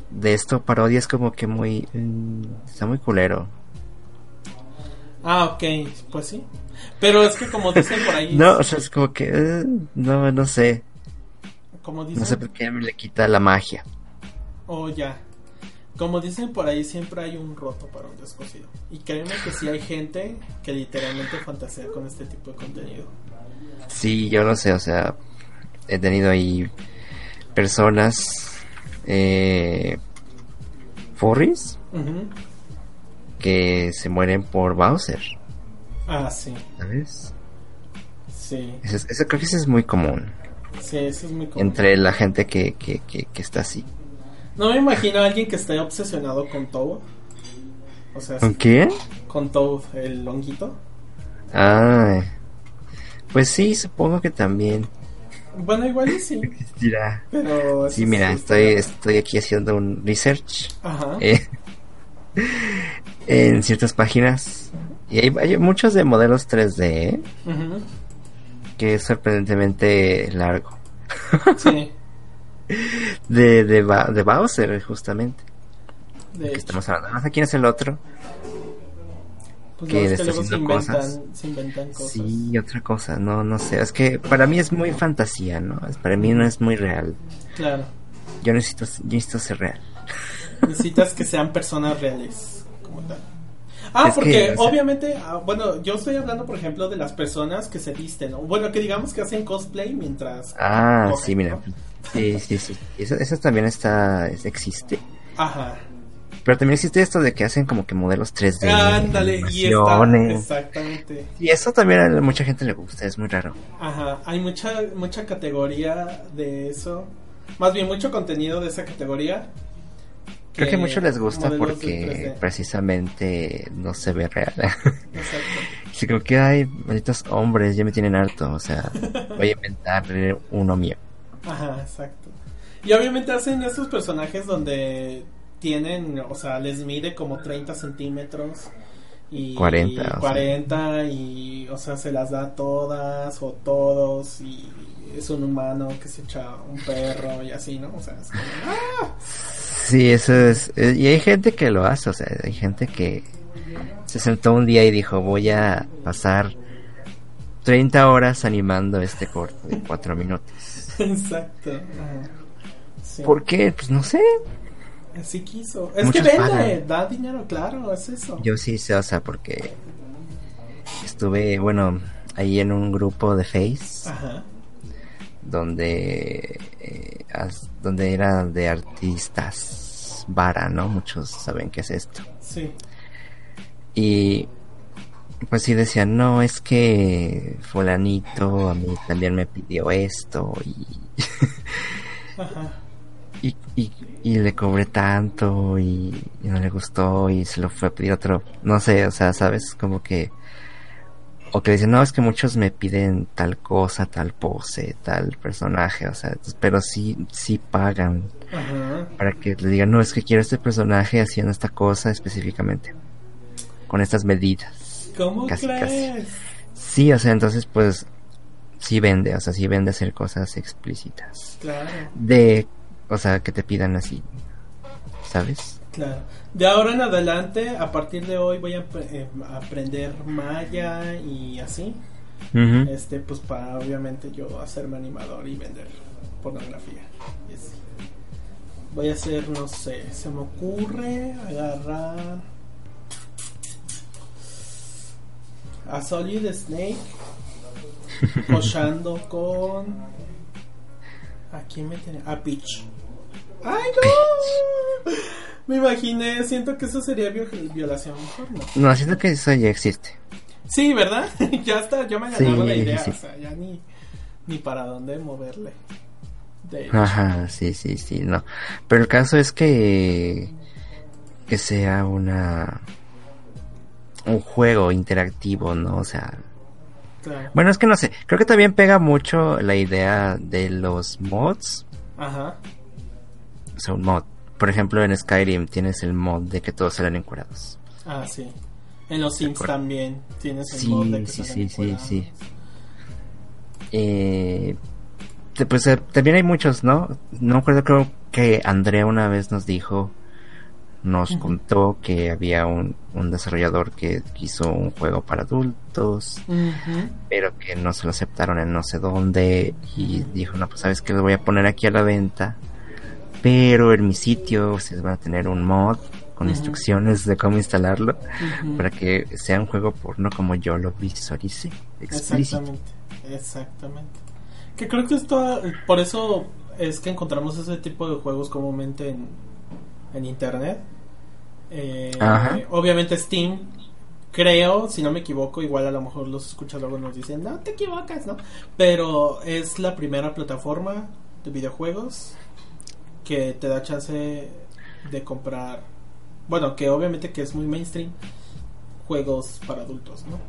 Speaker 2: de esto parodia es como que muy mm, está muy culero.
Speaker 1: Ah ok pues sí. Pero es que como dicen por ahí
Speaker 2: no o sea es como que eh, no no sé. Como dicen no sé por qué me le quita la magia.
Speaker 1: Oh ya. Como dicen por ahí siempre hay un roto para un descosido. Y créeme que sí hay gente que literalmente fantasea con este tipo de contenido.
Speaker 2: Sí yo no sé o sea he tenido ahí personas eh, furries que se mueren por Bowser.
Speaker 1: Ah, sí.
Speaker 2: ¿Sabes?
Speaker 1: Sí.
Speaker 2: Eso, creo que eso es muy común.
Speaker 1: Sí, eso es muy común.
Speaker 2: Entre la gente que, que, que, está así.
Speaker 1: No me imagino a alguien que esté obsesionado con Toad. O sea,
Speaker 2: ¿Con quién?
Speaker 1: Con Toad, el longuito.
Speaker 2: Ah, pues sí, supongo que también.
Speaker 1: Bueno, igual sí.
Speaker 2: Pero sí, mira, estoy, estoy aquí haciendo un research. Eh, en ciertas páginas. Y hay, muchos de modelos 3D. ¿eh? Que es sorprendentemente largo.
Speaker 1: Sí.
Speaker 2: de, de, de Bowser, justamente. De estamos hablando. Quién es el otro.
Speaker 1: Pues que, está haciendo cosas. Se inventan cosas.
Speaker 2: Sí, otra cosa, no, no sé, es que para mí es muy fantasía, ¿no? Para mí no es muy real.
Speaker 1: Claro.
Speaker 2: Yo necesito, yo necesito ser real.
Speaker 1: Necesitas que sean personas reales, como tal. Ah, porque obviamente, ah, bueno, yo estoy hablando, por ejemplo, de las personas que se visten, ¿no? Bueno, que digamos que hacen cosplay mientras...
Speaker 2: Ah, sí, mira. Sí, sí, sí. Eso, eso también está, existe.
Speaker 1: Ajá.
Speaker 2: Pero también existe esto de que hacen como que modelos 3D.
Speaker 1: Ándale, y exactamente.
Speaker 2: Y eso también a mucha gente le gusta, es muy raro.
Speaker 1: Ajá, hay mucha, mucha categoría de eso. Más bien, mucho contenido de esa categoría.
Speaker 2: Creo que a muchos les gusta porque precisamente no se ve real. Exacto. Sí, creo que hay malditos hombres, ya me tienen harto. O sea, voy a inventar uno mío.
Speaker 1: Ajá, exacto. Y obviamente hacen estos personajes donde tienen, o sea, les mide como 30 centímetros. Y
Speaker 2: 40.
Speaker 1: 40 y, o sea, se las da todas o todos y es un humano que se echa un perro y así, ¿no? O sea, es como, ¡ah!
Speaker 2: Sí, eso es. Eh, y hay gente que lo hace, o sea, hay gente que se sentó un día y dijo, voy a pasar 30 horas animando este corto de 4 minutos.
Speaker 1: Exacto.
Speaker 2: ¿Por qué? Pues no sé.
Speaker 1: Así quiso. Es que vende, da dinero, claro, es eso.
Speaker 2: Yo sí sé, o sea, porque estuve, bueno, ahí en un grupo de Face. Ajá. Donde, eh, donde era de artistas vara, ¿no? Muchos saben qué es esto.
Speaker 1: Sí.
Speaker 2: Y pues sí decían, no, es que fulanito a mí también me pidió esto y... Ajá y, y, le cobré tanto y, no le gustó y se lo fue a pedir otro, no sé, o sea, sabes, como que, o que dicen, no, es que muchos me piden tal cosa, tal pose, tal personaje, o sea, pero sí, sí pagan para que le digan, no, es que quiero este personaje haciendo esta cosa específicamente, con estas medidas.
Speaker 1: ¿Cómo crees?
Speaker 2: Sí, o sea, entonces pues sí vende, o sea, sí vende hacer cosas explícitas.
Speaker 1: Claro.
Speaker 2: De, o sea, que te pidan así, ¿sabes?
Speaker 1: Claro. De ahora en adelante, a partir de hoy voy a eh, aprender Maya y así. Este, pues para obviamente yo hacerme animador y vender pornografía. Voy a hacer, no sé, se me ocurre agarrar a Solid Snake cochando con ¿a quién me tiene? a Peach ¡ay no! me imaginé siento que eso sería violación
Speaker 2: no no siento que eso ya existe
Speaker 1: sí ¿verdad? ya está ya me ganado la idea o sea ya ni ni para dónde moverle
Speaker 2: Ajá, sí, sí, sí, no. Pero el caso es que que sea una un juego interactivo, ¿no? O sea, bueno, es que no sé, creo que también pega mucho la idea de los mods.
Speaker 1: Ajá.
Speaker 2: Sea, un mod. Por ejemplo, en Skyrim tienes el mod de que todos salen encuerados.
Speaker 1: Ah, sí. En los Sims también tienes el mod de que
Speaker 2: sí, sí, sí, sí. Eh, pues eh, también hay muchos, ¿no? No me acuerdo, creo que Andrea una vez nos dijo, nos contó que había un, un, desarrollador que hizo un juego para adultos, pero que no se lo aceptaron en no sé dónde y dijo, no, pues sabes que lo voy a poner aquí a la venta, pero en mi sitio ustedes van a tener un mod con instrucciones de cómo instalarlo para que sea un juego porno como yo lo visualice.
Speaker 1: Exactamente, exactamente. Que creo que esto, por eso es que encontramos ese tipo de juegos comúnmente en, en internet. Eh, obviamente Steam, creo, si no me equivoco, igual a lo mejor los escuchadores nos dicen, no te equivocas, ¿no? Pero es la primera plataforma de videojuegos que te da chance de comprar, bueno, que obviamente que es muy mainstream, juegos para adultos, ¿no?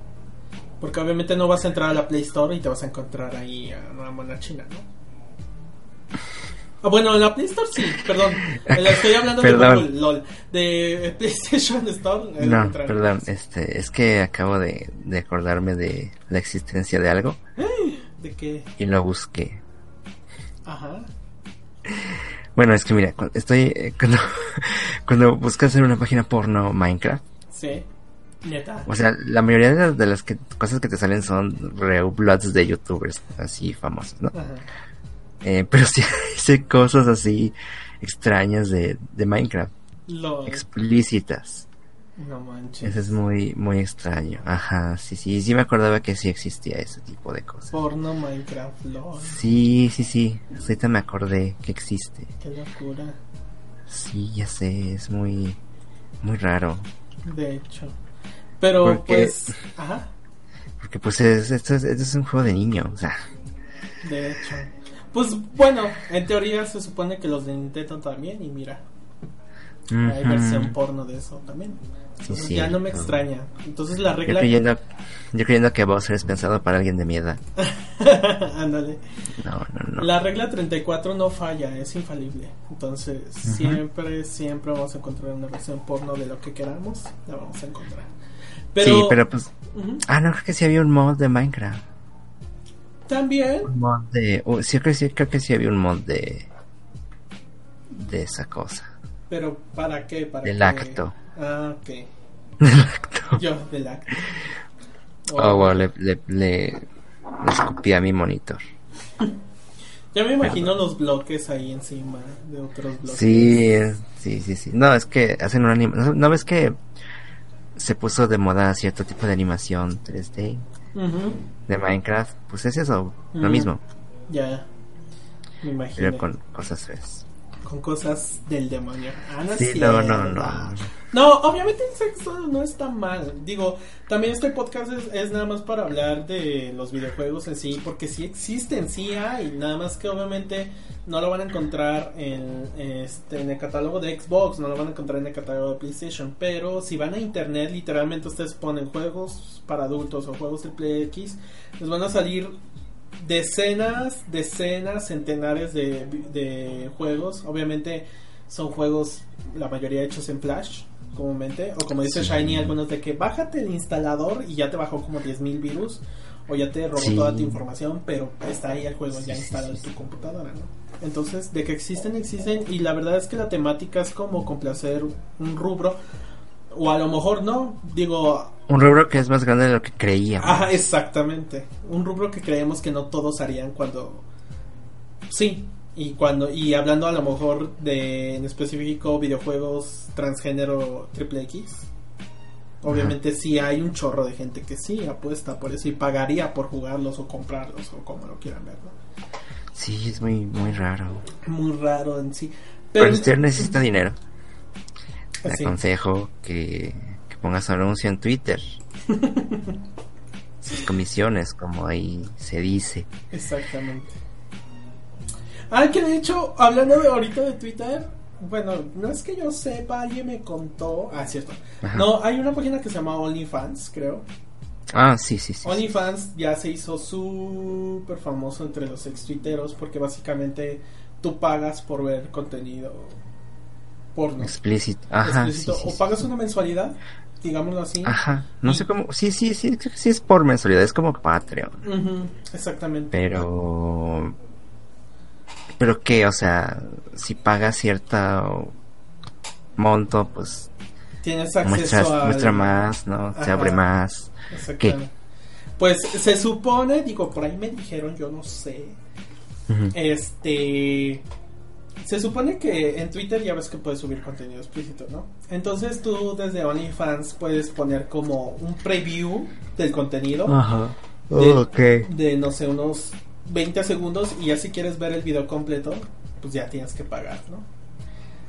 Speaker 1: Porque obviamente no vas a entrar a la Play Store y te vas a encontrar ahí a una mona china, ¿no? Ah, bueno, en la Play Store sí, perdón. Estoy hablando de LOL, de PlayStation Store.
Speaker 2: No, perdón, este, es que acabo de, de, acordarme de la existencia de algo.
Speaker 1: ¿De qué?
Speaker 2: Y lo busqué.
Speaker 1: Ajá.
Speaker 2: Bueno, es que mira, estoy eh, cuando, cuando buscas en una página porno Minecraft.
Speaker 1: Sí.
Speaker 2: O sea, la mayoría de las, que, cosas que te salen son reuploads de youtubers así famosos, ¿no? Eh, pero sí hay cosas así extrañas de, de Minecraft. Explícitas.
Speaker 1: No manches.
Speaker 2: Eso es muy, muy extraño. Ajá, sí, sí, sí me acordaba que sí existía ese tipo de cosas.
Speaker 1: Porno Minecraft, LOL.
Speaker 2: Sí, sí, sí. Ahorita me acordé que existe.
Speaker 1: Qué locura.
Speaker 2: Sí, ya sé, es muy, muy raro.
Speaker 1: De hecho. Pero pues, ajá.
Speaker 2: Porque pues esto es, un juego de niño, o sea.
Speaker 1: De hecho. Pues bueno, en teoría se supone que los de Nintendo también y mira. Hay versión porno de eso también. ya no me extraña. Entonces la regla...
Speaker 2: Yo creyendo, que Bowser es pensado para alguien de mi edad.
Speaker 1: Ándale.
Speaker 2: no, no, no.
Speaker 1: La regla 34 no falla, es infalible. Entonces siempre, siempre vamos a encontrar una versión porno de lo que queramos. La vamos a encontrar.
Speaker 2: Sí, pero pues. Ah, no, creo que sí había un mod de Minecraft.
Speaker 1: También.
Speaker 2: Un mod de. Uh, sí, creo, sí, creo que sí había un mod de. De esa cosa.
Speaker 1: ¿Pero para qué? ¿Para
Speaker 2: del acto.
Speaker 1: Ah, ok.
Speaker 2: del acto.
Speaker 1: Yo, del acto.
Speaker 2: Oh, wow, le, le, le, escupí a mi monitor.
Speaker 1: Ya me imagino los bloques ahí encima de otros bloques.
Speaker 2: Sí, sí, sí, sí. No, es que hacen una animación. ¿No ves que se puso de moda cierto tipo de animación 3D de Minecraft, pues es eso, lo mismo.
Speaker 1: Ya, me imagino.
Speaker 2: Pero con cosas feas.
Speaker 1: Con cosas del demonio. Ah, no,
Speaker 2: sí, no, no, no.
Speaker 1: No, obviamente el sexo no está mal. Digo, también este podcast es, nada más para hablar de los videojuegos en sí, porque sí existen, sí hay, nada más que obviamente no lo van a encontrar en, este, en el catálogo de Xbox, no lo van a encontrar en el catálogo de PlayStation, pero si van a internet, literalmente ustedes ponen juegos para adultos o juegos de Play X, les van a salir decenas, decenas, centenares de, de juegos, obviamente son juegos la mayoría hechos en Flash comúnmente, o como dice Shiny, algunos de que bájate el instalador y ya te bajó como 10.000 virus, o ya te robó toda tu información, pero está ahí el juego ya instalado en tu computadora, ¿no? Entonces, de que existen, existen, y la verdad es que la temática es como complacer un rubro, o a lo mejor no, digo...
Speaker 2: Un rubro que es más grande de lo que creíamos.
Speaker 1: Ajá, exactamente. Un rubro que creemos que no todos harían cuando... Sí, y cuando y hablando a lo mejor de en específico videojuegos transgénero triple X obviamente sí hay un chorro de gente que sí apuesta por eso y pagaría por jugarlos o comprarlos o como lo quieran ver
Speaker 2: sí es muy muy raro.
Speaker 1: Muy raro en sí.
Speaker 2: Pero, usted necesita dinero te aconsejo que, que pongas anuncio en Twitter sus comisiones como ahí se dice
Speaker 1: exactamente Ah, que de hecho, hablando de ahorita de Twitter, bueno, no es que yo sepa, alguien me contó. Ah, cierto. No, hay una página que se llama OnlyFans, creo.
Speaker 2: Ah, sí, sí, sí.
Speaker 1: OnlyFans ya se hizo súper famoso entre los ex tuiteros porque básicamente tú pagas por ver contenido porno.
Speaker 2: Explícito. Ajá. Explícito.
Speaker 1: o pagas una mensualidad, digámoslo así.
Speaker 2: Ajá. No sé cómo. Sí, sí, sí, sí es por mensualidad, es como Patreon.
Speaker 1: exactamente.
Speaker 2: Pero pero que, o sea, si pagas cierto monto, pues
Speaker 1: tienes acceso
Speaker 2: muestra más, ¿no? Se abre más. ¿Qué?
Speaker 1: Pues se supone, digo, por ahí me dijeron, yo no sé. Este se supone que en Twitter ya ves que puedes subir contenido explícito, ¿no? Entonces tú desde OnlyFans puedes poner como un preview del contenido.
Speaker 2: Ajá.
Speaker 1: de no sé, unos 20 segundos y ya si quieres ver el video completo, pues ya tienes que pagar, ¿no?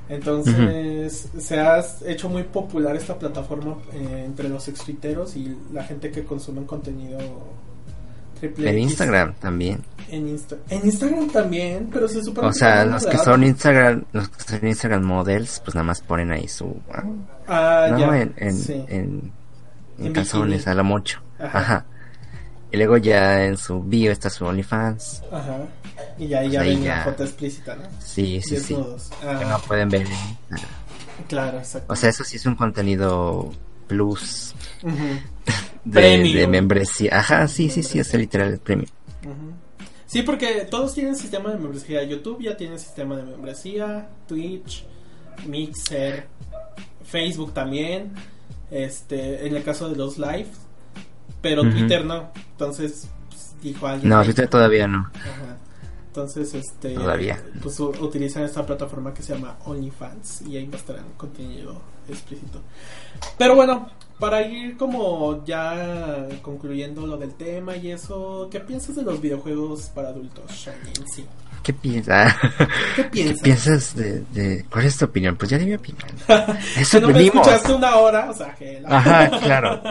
Speaker 1: Entonces, se ha hecho muy popular esta plataforma eh, entre los extuiteros y la gente que consume contenido
Speaker 2: triple En Instagram también.
Speaker 1: En, en Instagram también, pero se supone
Speaker 2: O sea, los que son Instagram, los que son Instagram models, pues nada más ponen ahí su.
Speaker 1: Ah,
Speaker 2: no, ya. En, en, en, calzones, a la mocho. Ajá. Y luego ya en su bio está su OnlyFans.
Speaker 1: Ajá. Y ya ahí ya ven la foto explícita, ¿no?
Speaker 2: Sí, sí, sí. Ah. Que no pueden ver.
Speaker 1: Claro, exacto.
Speaker 2: O sea, eso sí es un contenido plus. de, membresía. Ajá, sí, sí, sí, es literal el premio.
Speaker 1: Sí, porque todos tienen sistema de membresía. YouTube ya tiene sistema de membresía, Twitch, Mixer, Facebook también. Este, en el caso de los live, pero Twitter no. Entonces, pues, dijo alguien.
Speaker 2: No, Twitter todavía no.
Speaker 1: Ajá. Entonces, este.
Speaker 2: Todavía.
Speaker 1: Pues utilizan esta plataforma que se llama OnlyFans y ahí estar contenido explícito. Pero bueno, para ir como ya concluyendo lo del tema y eso, ¿qué piensas de los videojuegos para adultos, Shani, sí?
Speaker 2: ¿Qué piensas?
Speaker 1: ¿Qué piensas?
Speaker 2: ¿Qué piensas de, ¿Cuál es tu opinión? Pues ya di mi opinión.
Speaker 1: Eso no me escuchaste una hora, o sea, que...
Speaker 2: Ajá, claro.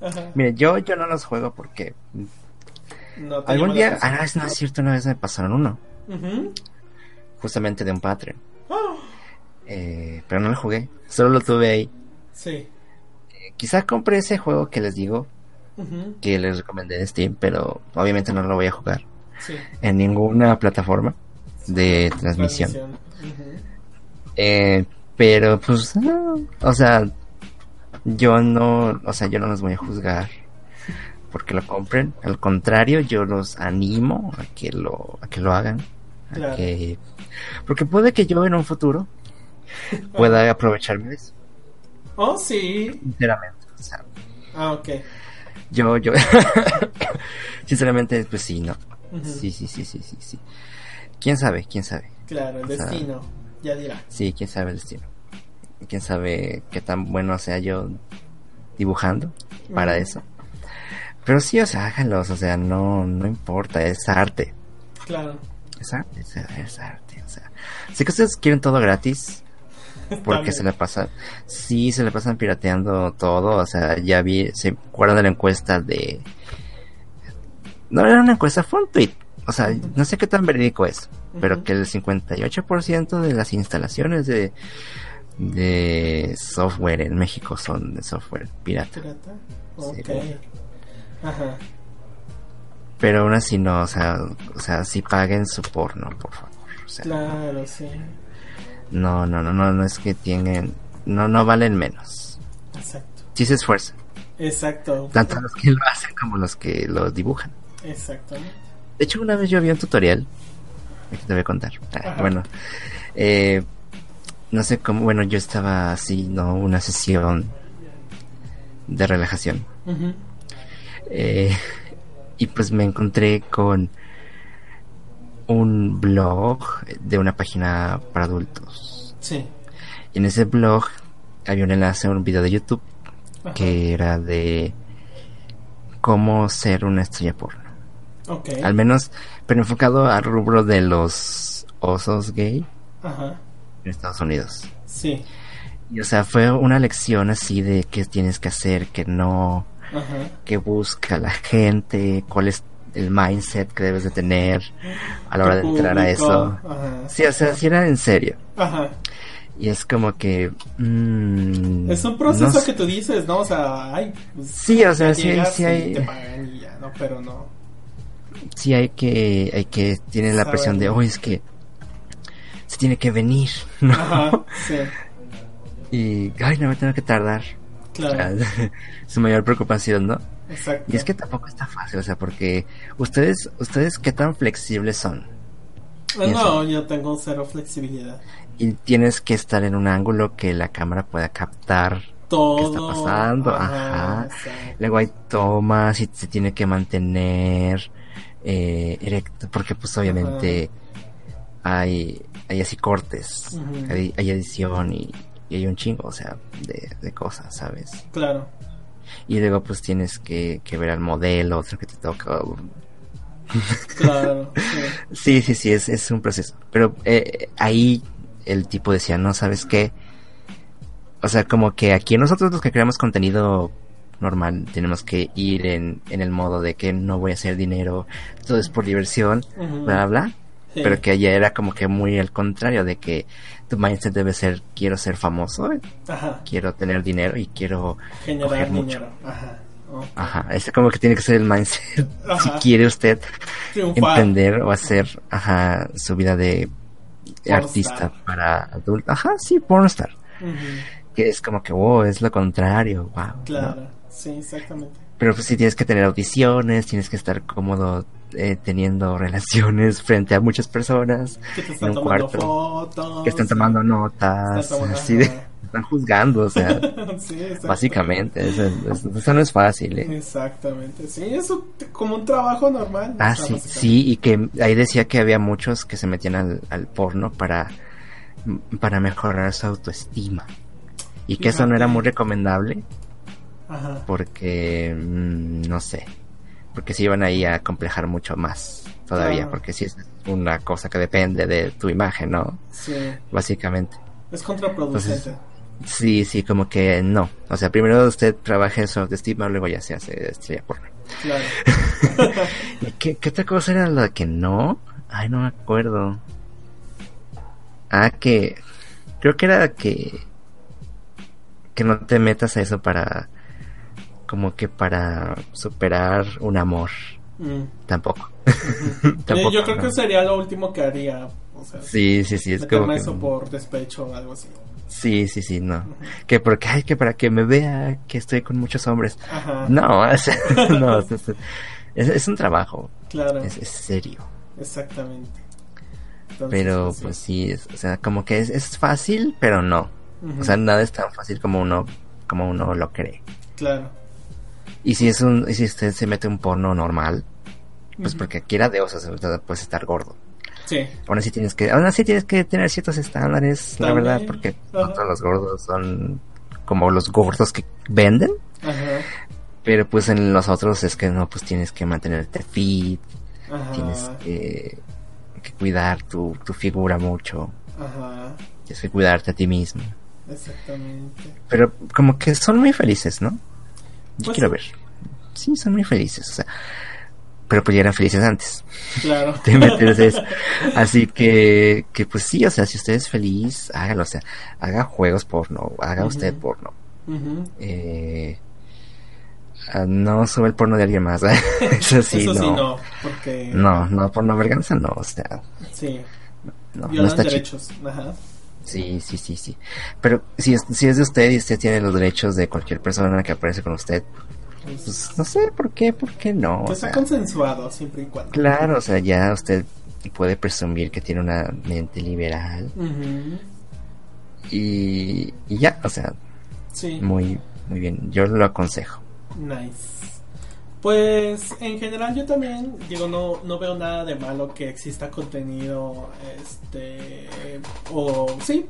Speaker 2: Mire, yo, yo no los juego porque. Algún día. Ah, no es cierto, una vez me pasaron uno. Justamente de un Patreon. Ah. Eh, pero no lo jugué, solo lo tuve ahí.
Speaker 1: Sí. Eh,
Speaker 2: quizás compré ese juego que les digo. Que les recomendé de Steam, pero obviamente no lo voy a jugar. En ninguna plataforma de transmisión. Eh, pero pues, o sea, yo no, o sea, yo no los voy a juzgar porque lo compren. Al contrario, yo los animo a que lo, a que lo hagan. porque puede que yo en un futuro pueda aprovecharme de eso.
Speaker 1: Oh, sí.
Speaker 2: Sinceramente.
Speaker 1: ah, ok.
Speaker 2: Yo, yo, sinceramente, pues sí, no. Sí, sí, sí, sí, sí, sí. ¿Quién sabe? ¿Quién sabe?
Speaker 1: Claro, el destino, ya dirá.
Speaker 2: Sí, quién sabe el destino quién sabe qué tan bueno sea yo dibujando para eso. Pero sí, o sea, háganlos, o sea, no, no importa, es arte.
Speaker 1: Claro.
Speaker 2: Es arte, es, arte, o sea. Sé que ustedes quieren todo gratis, porque se le pasa, sí, se le pasan pirateando todo, o sea, ya vi, se acuerdan de la encuesta de, no era una encuesta, fue un tweet, o sea, no sé qué tan verídico es, pero que el 58% de las instalaciones de de software en México son de software pirata.
Speaker 1: ¿Pirata? Ajá.
Speaker 2: Pero aún así no, o sea, o sea, si paguen su porno, por favor.
Speaker 1: claro, sí.
Speaker 2: No, no, no, no, no es que tienen, no, no valen menos.
Speaker 1: Exacto.
Speaker 2: Si se esfuerzan.
Speaker 1: Exacto.
Speaker 2: Tanto los que lo hacen como los que lo dibujan.
Speaker 1: Exactamente.
Speaker 2: De hecho, una vez yo vi un tutorial, te voy a contar. Ah, bueno, eh, no sé cómo, bueno, yo estaba así, ¿no? Una sesión de relajación. Eh, y pues me encontré con un blog de una página para adultos.
Speaker 1: Sí.
Speaker 2: Y en ese blog había un enlace a un video de YouTube que era de cómo ser una estrella porno.
Speaker 1: Okay.
Speaker 2: Al menos, pero enfocado al rubro de los osos gay
Speaker 1: Ajá.
Speaker 2: en Estados Unidos.
Speaker 1: Sí.
Speaker 2: Y o sea, fue una lección así de qué tienes que hacer, que no,
Speaker 1: Ajá.
Speaker 2: que busca la gente, cuál es el mindset que debes de tener a la hora de entrar a eso.
Speaker 1: Ajá.
Speaker 2: Sí, o sea, si era en serio.
Speaker 1: Ajá.
Speaker 2: Y es como que... mm,
Speaker 1: Es un proceso
Speaker 2: no
Speaker 1: que tú dices, ¿no? O sea, ay, pues,
Speaker 2: Sí, o sea, sí, hay-
Speaker 1: te pagan y ya, ¿no? Pero no.
Speaker 2: sí hay que, hay que, la presión de, oye, es que se tiene que venir, ¿no?
Speaker 1: Ajá. Sí.
Speaker 2: Y, ay, no me tengo que tardar.
Speaker 1: Claro.
Speaker 2: Su mayor preocupación, ¿no?
Speaker 1: Exacto.
Speaker 2: Y es que tampoco está fácil, o sea, porque ustedes, ustedes qué tan flexibles son.
Speaker 1: No, yo tengo cero flexibilidad.
Speaker 2: Y tienes que estar en un ángulo que la cámara pueda captar
Speaker 1: Todo.
Speaker 2: qué está pasando, ajá. Luego hay tomas y se tiene que mantener eh, erecto, porque pues obviamente hay, hay así cortes, hay, hay edición y, y hay un chingo, o sea, de, de cosas, ¿sabes?
Speaker 1: Claro.
Speaker 2: Y luego pues tienes que, que ver al modelo, otro que te toca.
Speaker 1: Claro. sí.
Speaker 2: Sí, sí, sí, es, es un proceso. Pero eh, ahí el tipo decía, no, ¿sabes qué? O sea, como que aquí nosotros los que creamos contenido normal tenemos que ir en, en el modo de que no voy a hacer dinero, todo es por diversión,
Speaker 1: Ujú.
Speaker 2: bla, bla.
Speaker 1: Sí.
Speaker 2: Pero que allá era como que muy al contrario, de que tu mindset debe ser, quiero ser famoso,
Speaker 1: Ajá.
Speaker 2: quiero tener dinero y quiero
Speaker 1: Generar
Speaker 2: coger mucho.
Speaker 1: dinero. Ajá.
Speaker 2: Ajá, ese como que tiene que ser el mindset.
Speaker 1: Ajá.
Speaker 2: Si quiere usted
Speaker 1: Triunfar.
Speaker 2: emprender o hacer, ajá, su vida de
Speaker 1: Pornstar.
Speaker 2: artista para adulto. Ajá, sí, pornstar.
Speaker 1: Ujú.
Speaker 2: Que es como que, wow, es lo contrario, wow.
Speaker 1: Claro. Sí, exactamente.
Speaker 2: Pero pues sí tienes que tener audiciones, tienes que estar cómodo eh, teniendo relaciones frente a muchas personas
Speaker 1: Que te
Speaker 2: en
Speaker 1: están
Speaker 2: un
Speaker 1: tomando
Speaker 2: cuarto,
Speaker 1: fotos.
Speaker 2: que están tomando notas,
Speaker 1: Están tomando-
Speaker 2: así de, están juzgando, o sea,
Speaker 1: sí,
Speaker 2: básicamente, eso, eso- eso no es fácil, ¿eh?
Speaker 1: Exactamente. Sí, es un- como un trabajo normal.
Speaker 2: Ah, sí, sí, y que ahí decía que había muchos que se metían al, al porno para, para mejorar su autoestima. Y que eso no era muy recomendable
Speaker 1: Ajá.
Speaker 2: porque, mm, no sé, porque se iban ahí a complejar mucho más todavía,
Speaker 1: Claro.
Speaker 2: porque sí es una cosa que depende de tu imagen, ¿no?
Speaker 1: Sí.
Speaker 2: Básicamente.
Speaker 1: Es contraproducente.
Speaker 2: Sí, sí, como que no. O sea, primero usted trabaje su autoestima, luego ya se hace estrella porno.
Speaker 1: Claro.
Speaker 2: ¿Y ¿Qué, ¿Qué otra cosa era la que no? Ay, no me acuerdo. Ah, que creo que era que que no te metas a eso para como que para superar un amor.
Speaker 1: Mm.
Speaker 2: Tampoco. Tampoco,
Speaker 1: Yo creo
Speaker 2: no.
Speaker 1: que sería lo último que haría. O sea,
Speaker 2: Sí, sí, sí, es como que
Speaker 1: eso por despecho o algo así.
Speaker 2: Sí, sí, sí, no. Que porque ay, que para que me vea que estoy con muchos hombres.
Speaker 1: Ajá.
Speaker 2: No, sea, no, es, es- es- es un trabajo,
Speaker 1: Claro.
Speaker 2: es, es serio.
Speaker 1: Exactamente. Entonces,
Speaker 2: Pero pues sí, es- o sea, como que es, es fácil, pero no. O sea, nada es tan fácil como uno como uno lo cree.
Speaker 1: Claro.
Speaker 2: Y si es un y si usted se mete un porno normal, pues
Speaker 1: Ujú.
Speaker 2: porque quiera de o sea, puedes estar gordo.
Speaker 1: Sí.
Speaker 2: Aún así tienes que aún así tienes que tener ciertos estándares, la verdad, porque no
Speaker 1: Ajá.
Speaker 2: todos los gordos son como los gordos que venden,
Speaker 1: Ajá.
Speaker 2: pero pues en los otros es que no, pues tienes que mantenerte fit,
Speaker 1: Ajá.
Speaker 2: tienes que, que cuidar tu, tu figura mucho,
Speaker 1: Ajá.
Speaker 2: tienes que cuidarte a ti mismo.
Speaker 1: Exactamente.
Speaker 2: Pero como que son muy felices, ¿no? Yo
Speaker 1: Pues
Speaker 2: quiero ver. Sí, son muy felices, o sea. Pero pues ya eran felices antes.
Speaker 1: Claro.
Speaker 2: Así que, que pues sí, o sea, si usted es feliz, hágalo, o sea, haga juegos porno, haga usted porno. Eh, ah, no sube el porno de alguien más, ¿eh? Eso sí,
Speaker 1: Eso
Speaker 2: no.
Speaker 1: sí, no. Porque.
Speaker 2: No, no, porno verganza no, o sea,
Speaker 1: Sí.
Speaker 2: no, no está
Speaker 1: derechos. Ajá.
Speaker 2: Sí, sí, sí, sí. Pero si es, si es de usted y usted tiene los derechos de cualquier persona que aparece con usted, pues no sé por qué, por qué no.
Speaker 1: Que está consensuado siempre y cuando.
Speaker 2: Claro, o sea, ya usted puede presumir que tiene una mente liberal. y, y, ya, o sea, sí. muy, muy bien. Yo lo aconsejo.
Speaker 1: Nice. Pues en general yo también digo no no veo nada de malo que exista contenido este o sí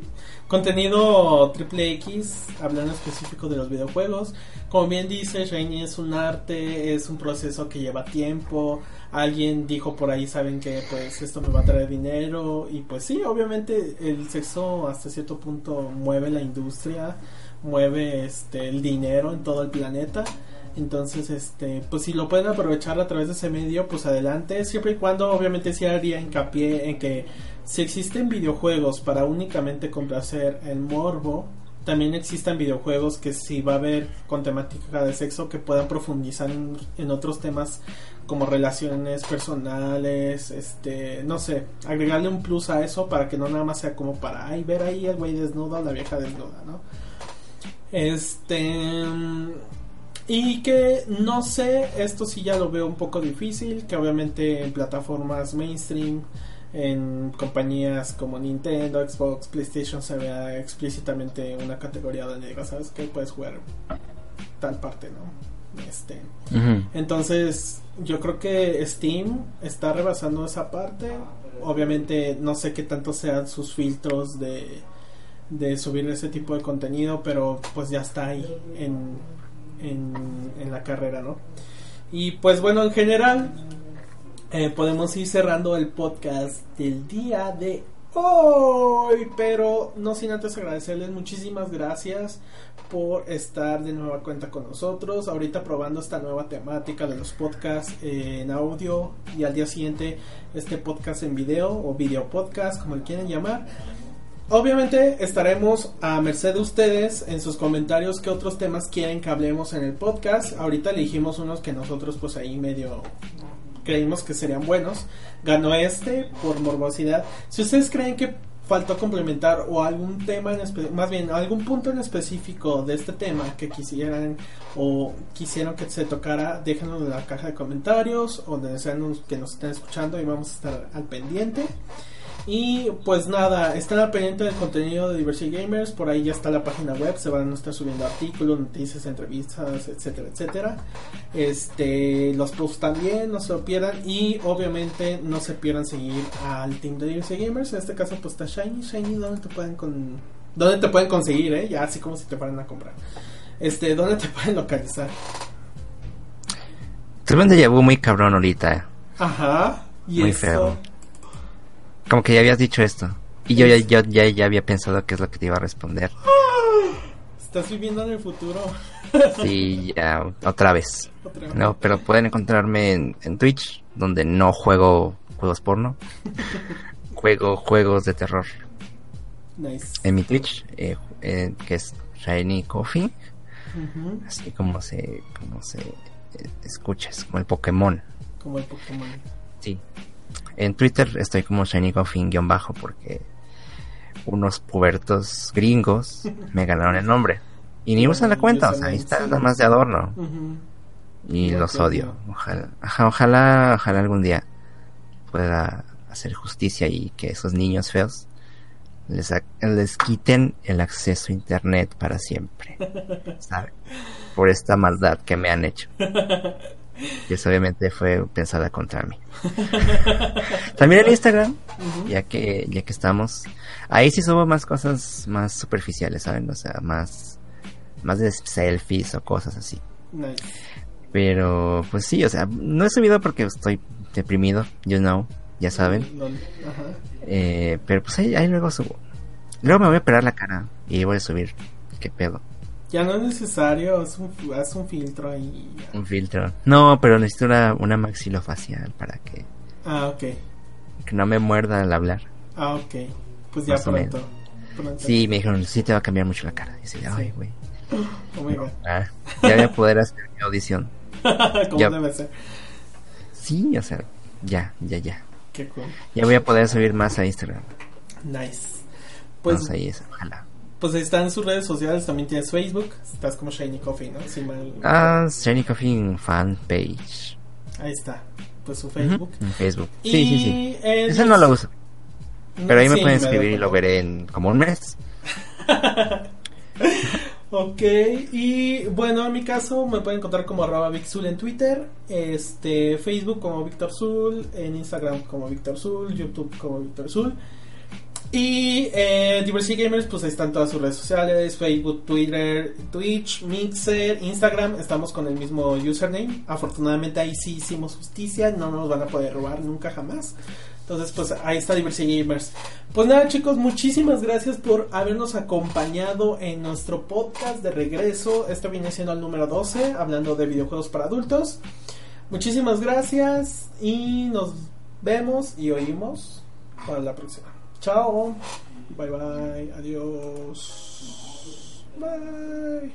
Speaker 1: contenido triple X hablando específico de los videojuegos. Como bien dice Shiny es un arte es un proceso que lleva tiempo. Alguien dijo por ahí saben que pues esto me va a traer dinero y pues sí obviamente el sexo hasta cierto punto mueve la industria mueve este el dinero en todo el planeta entonces, este, pues si lo pueden aprovechar a través de ese medio, pues adelante, siempre y cuando obviamente sí haría hincapié en que si existen videojuegos para únicamente complacer el morbo, también existen videojuegos que si va a haber con temática de sexo que puedan profundizar en, otros temas como relaciones personales, este, no sé, agregarle un plus a eso para que no nada más sea como para, ay, ver ahí el güey desnudo la vieja desnuda, ¿no? Este, y que no sé, esto sí ya lo veo un poco difícil, que obviamente en plataformas mainstream, en compañías como Nintendo, Xbox, PlayStation se vea explícitamente una categoría donde diga, ¿sabes qué? Puedes jugar tal parte, ¿no? Este. Entonces, yo creo que Steam está rebasando esa parte. Obviamente, no sé qué tanto sean sus filtros de, de subir ese tipo de contenido, pero pues ya está ahí en en, la carrera, ¿no? Y pues bueno, en general, eh, podemos ir cerrando el podcast del día de hoy, pero no sin antes agradecerles muchísimas gracias por estar de nueva cuenta con nosotros. Ahorita probando esta nueva temática de los podcasts en audio y al día siguiente este podcast en video o video podcast, como le quieren llamar. Obviamente estaremos a merced de ustedes en sus comentarios qué otros temas quieren que hablemos en el podcast. Ahorita elegimos unos que nosotros pues ahí medio creímos que serían buenos. Ganó este por morbosidad. Si ustedes creen que faltó complementar o algún tema en más bien algún punto en específico de este tema que quisieran o quisieran que se tocara, déjenlo en la caja de comentarios o donde que nos estén escuchando y vamos a estar al pendiente. Y pues nada, están al pendiente del contenido de Diversity Gamers, por ahí ya está la página web, se van a estar subiendo artículos, noticias, entrevistas, etcétera, etcétera. Este, los posts también, no se lo pierdan y obviamente no se pierdan seguir al team de Diversity Gamers, en este caso pues está Shiny, Shiny, ¿dónde te pueden con dónde te pueden conseguir, eh? Ya así como si te fueran a comprar. Este, ¿dónde te pueden localizar?
Speaker 2: Un déjà muy cabrón ahorita.
Speaker 1: Ajá.
Speaker 2: ¿Y muy feo. Como que ya habías dicho esto. Y yo ya, ya, ya, había pensado qué es lo que te iba a responder.
Speaker 1: ¿Estás viviendo en el futuro?
Speaker 2: sí, ya, otra vez. No, pero pueden encontrarme en, Twitch, donde no juego juegos porno. juego juegos de terror.
Speaker 1: Nice.
Speaker 2: En mi Twitch, eh, eh, que es Shiny Coffee. Así como se, como se eh, escuchas, como el Pokémon.
Speaker 1: Como el Pokémon.
Speaker 2: Sí. En Twitter estoy como ShinyCoffin-bajo porque unos pubertos gringos me ganaron el nombre. Y ni usan la cuenta, o sea, ahí está nada más de adorno. Y los odio. Ojalá, ojalá, ojalá algún día pueda hacer justicia y que esos niños feos les, les quiten el acceso a internet para siempre. ¿Sabe? Por esta maldad que me han hecho. Eso obviamente fue pensada contra mí. También en Instagram, ya que ya que estamos, ahí sí subo más cosas más superficiales, ¿saben? O sea, más más de selfies o cosas así. Pero pues sí, o sea, no he subido porque estoy deprimido, you know, ya saben. Eh, pero pues ahí, ahí luego subo. Luego me voy a operar la cara y voy a subir. ¿Qué pedo?
Speaker 1: Ya no es necesario, haz un, un filtro ahí.
Speaker 2: Un filtro. No, pero necesito una, una maxilofacial para que...
Speaker 1: Ah, ok.
Speaker 2: Que no me muerda al hablar.
Speaker 1: Ah, ok. Pues ya pronto,
Speaker 2: Sí, me dijeron, sí te va a cambiar mucho la cara. Y ay, güey.
Speaker 1: Oh my God.
Speaker 2: Ah, ya voy a poder hacer mi audición.
Speaker 1: ¿Cómo debe ser?
Speaker 2: Sí, o sea, ya, ya, ya.
Speaker 1: Qué cool.
Speaker 2: Ya voy a poder subir más a Instagram.
Speaker 1: Nice.
Speaker 2: Pues ahí es, ojalá.
Speaker 1: Pues está en sus redes sociales, también tienes Facebook, estás como Shiny Coffee, ¿no?
Speaker 2: Ah, Shiny Coffee fan page.
Speaker 1: Ahí está, pues su Facebook.
Speaker 2: Facebook. Sí, sí, sí. Ese no lo uso. Pero ahí me pueden escribir y lo veré en como un mes.
Speaker 1: ok, y bueno, en mi caso me pueden encontrar como arroba VicZul en Twitter, este, Facebook como Víctor Zul, en Instagram como Víctor Zul, YouTube como Víctor Zul. Y eh, Diversity Gamers, pues ahí están todas sus redes sociales: Facebook, Twitter, Twitch, Mixer, Instagram. Estamos con el mismo username. Afortunadamente, ahí sí hicimos justicia. No nos van a poder robar nunca jamás. Entonces, pues ahí está Diversity Gamers. Pues nada, chicos, muchísimas gracias por habernos acompañado en nuestro podcast de regreso. Este viene siendo el número 12, hablando de videojuegos para adultos. Muchísimas gracias y nos vemos y oímos para la próxima. Chao. Bye bye. Adiós. Bye.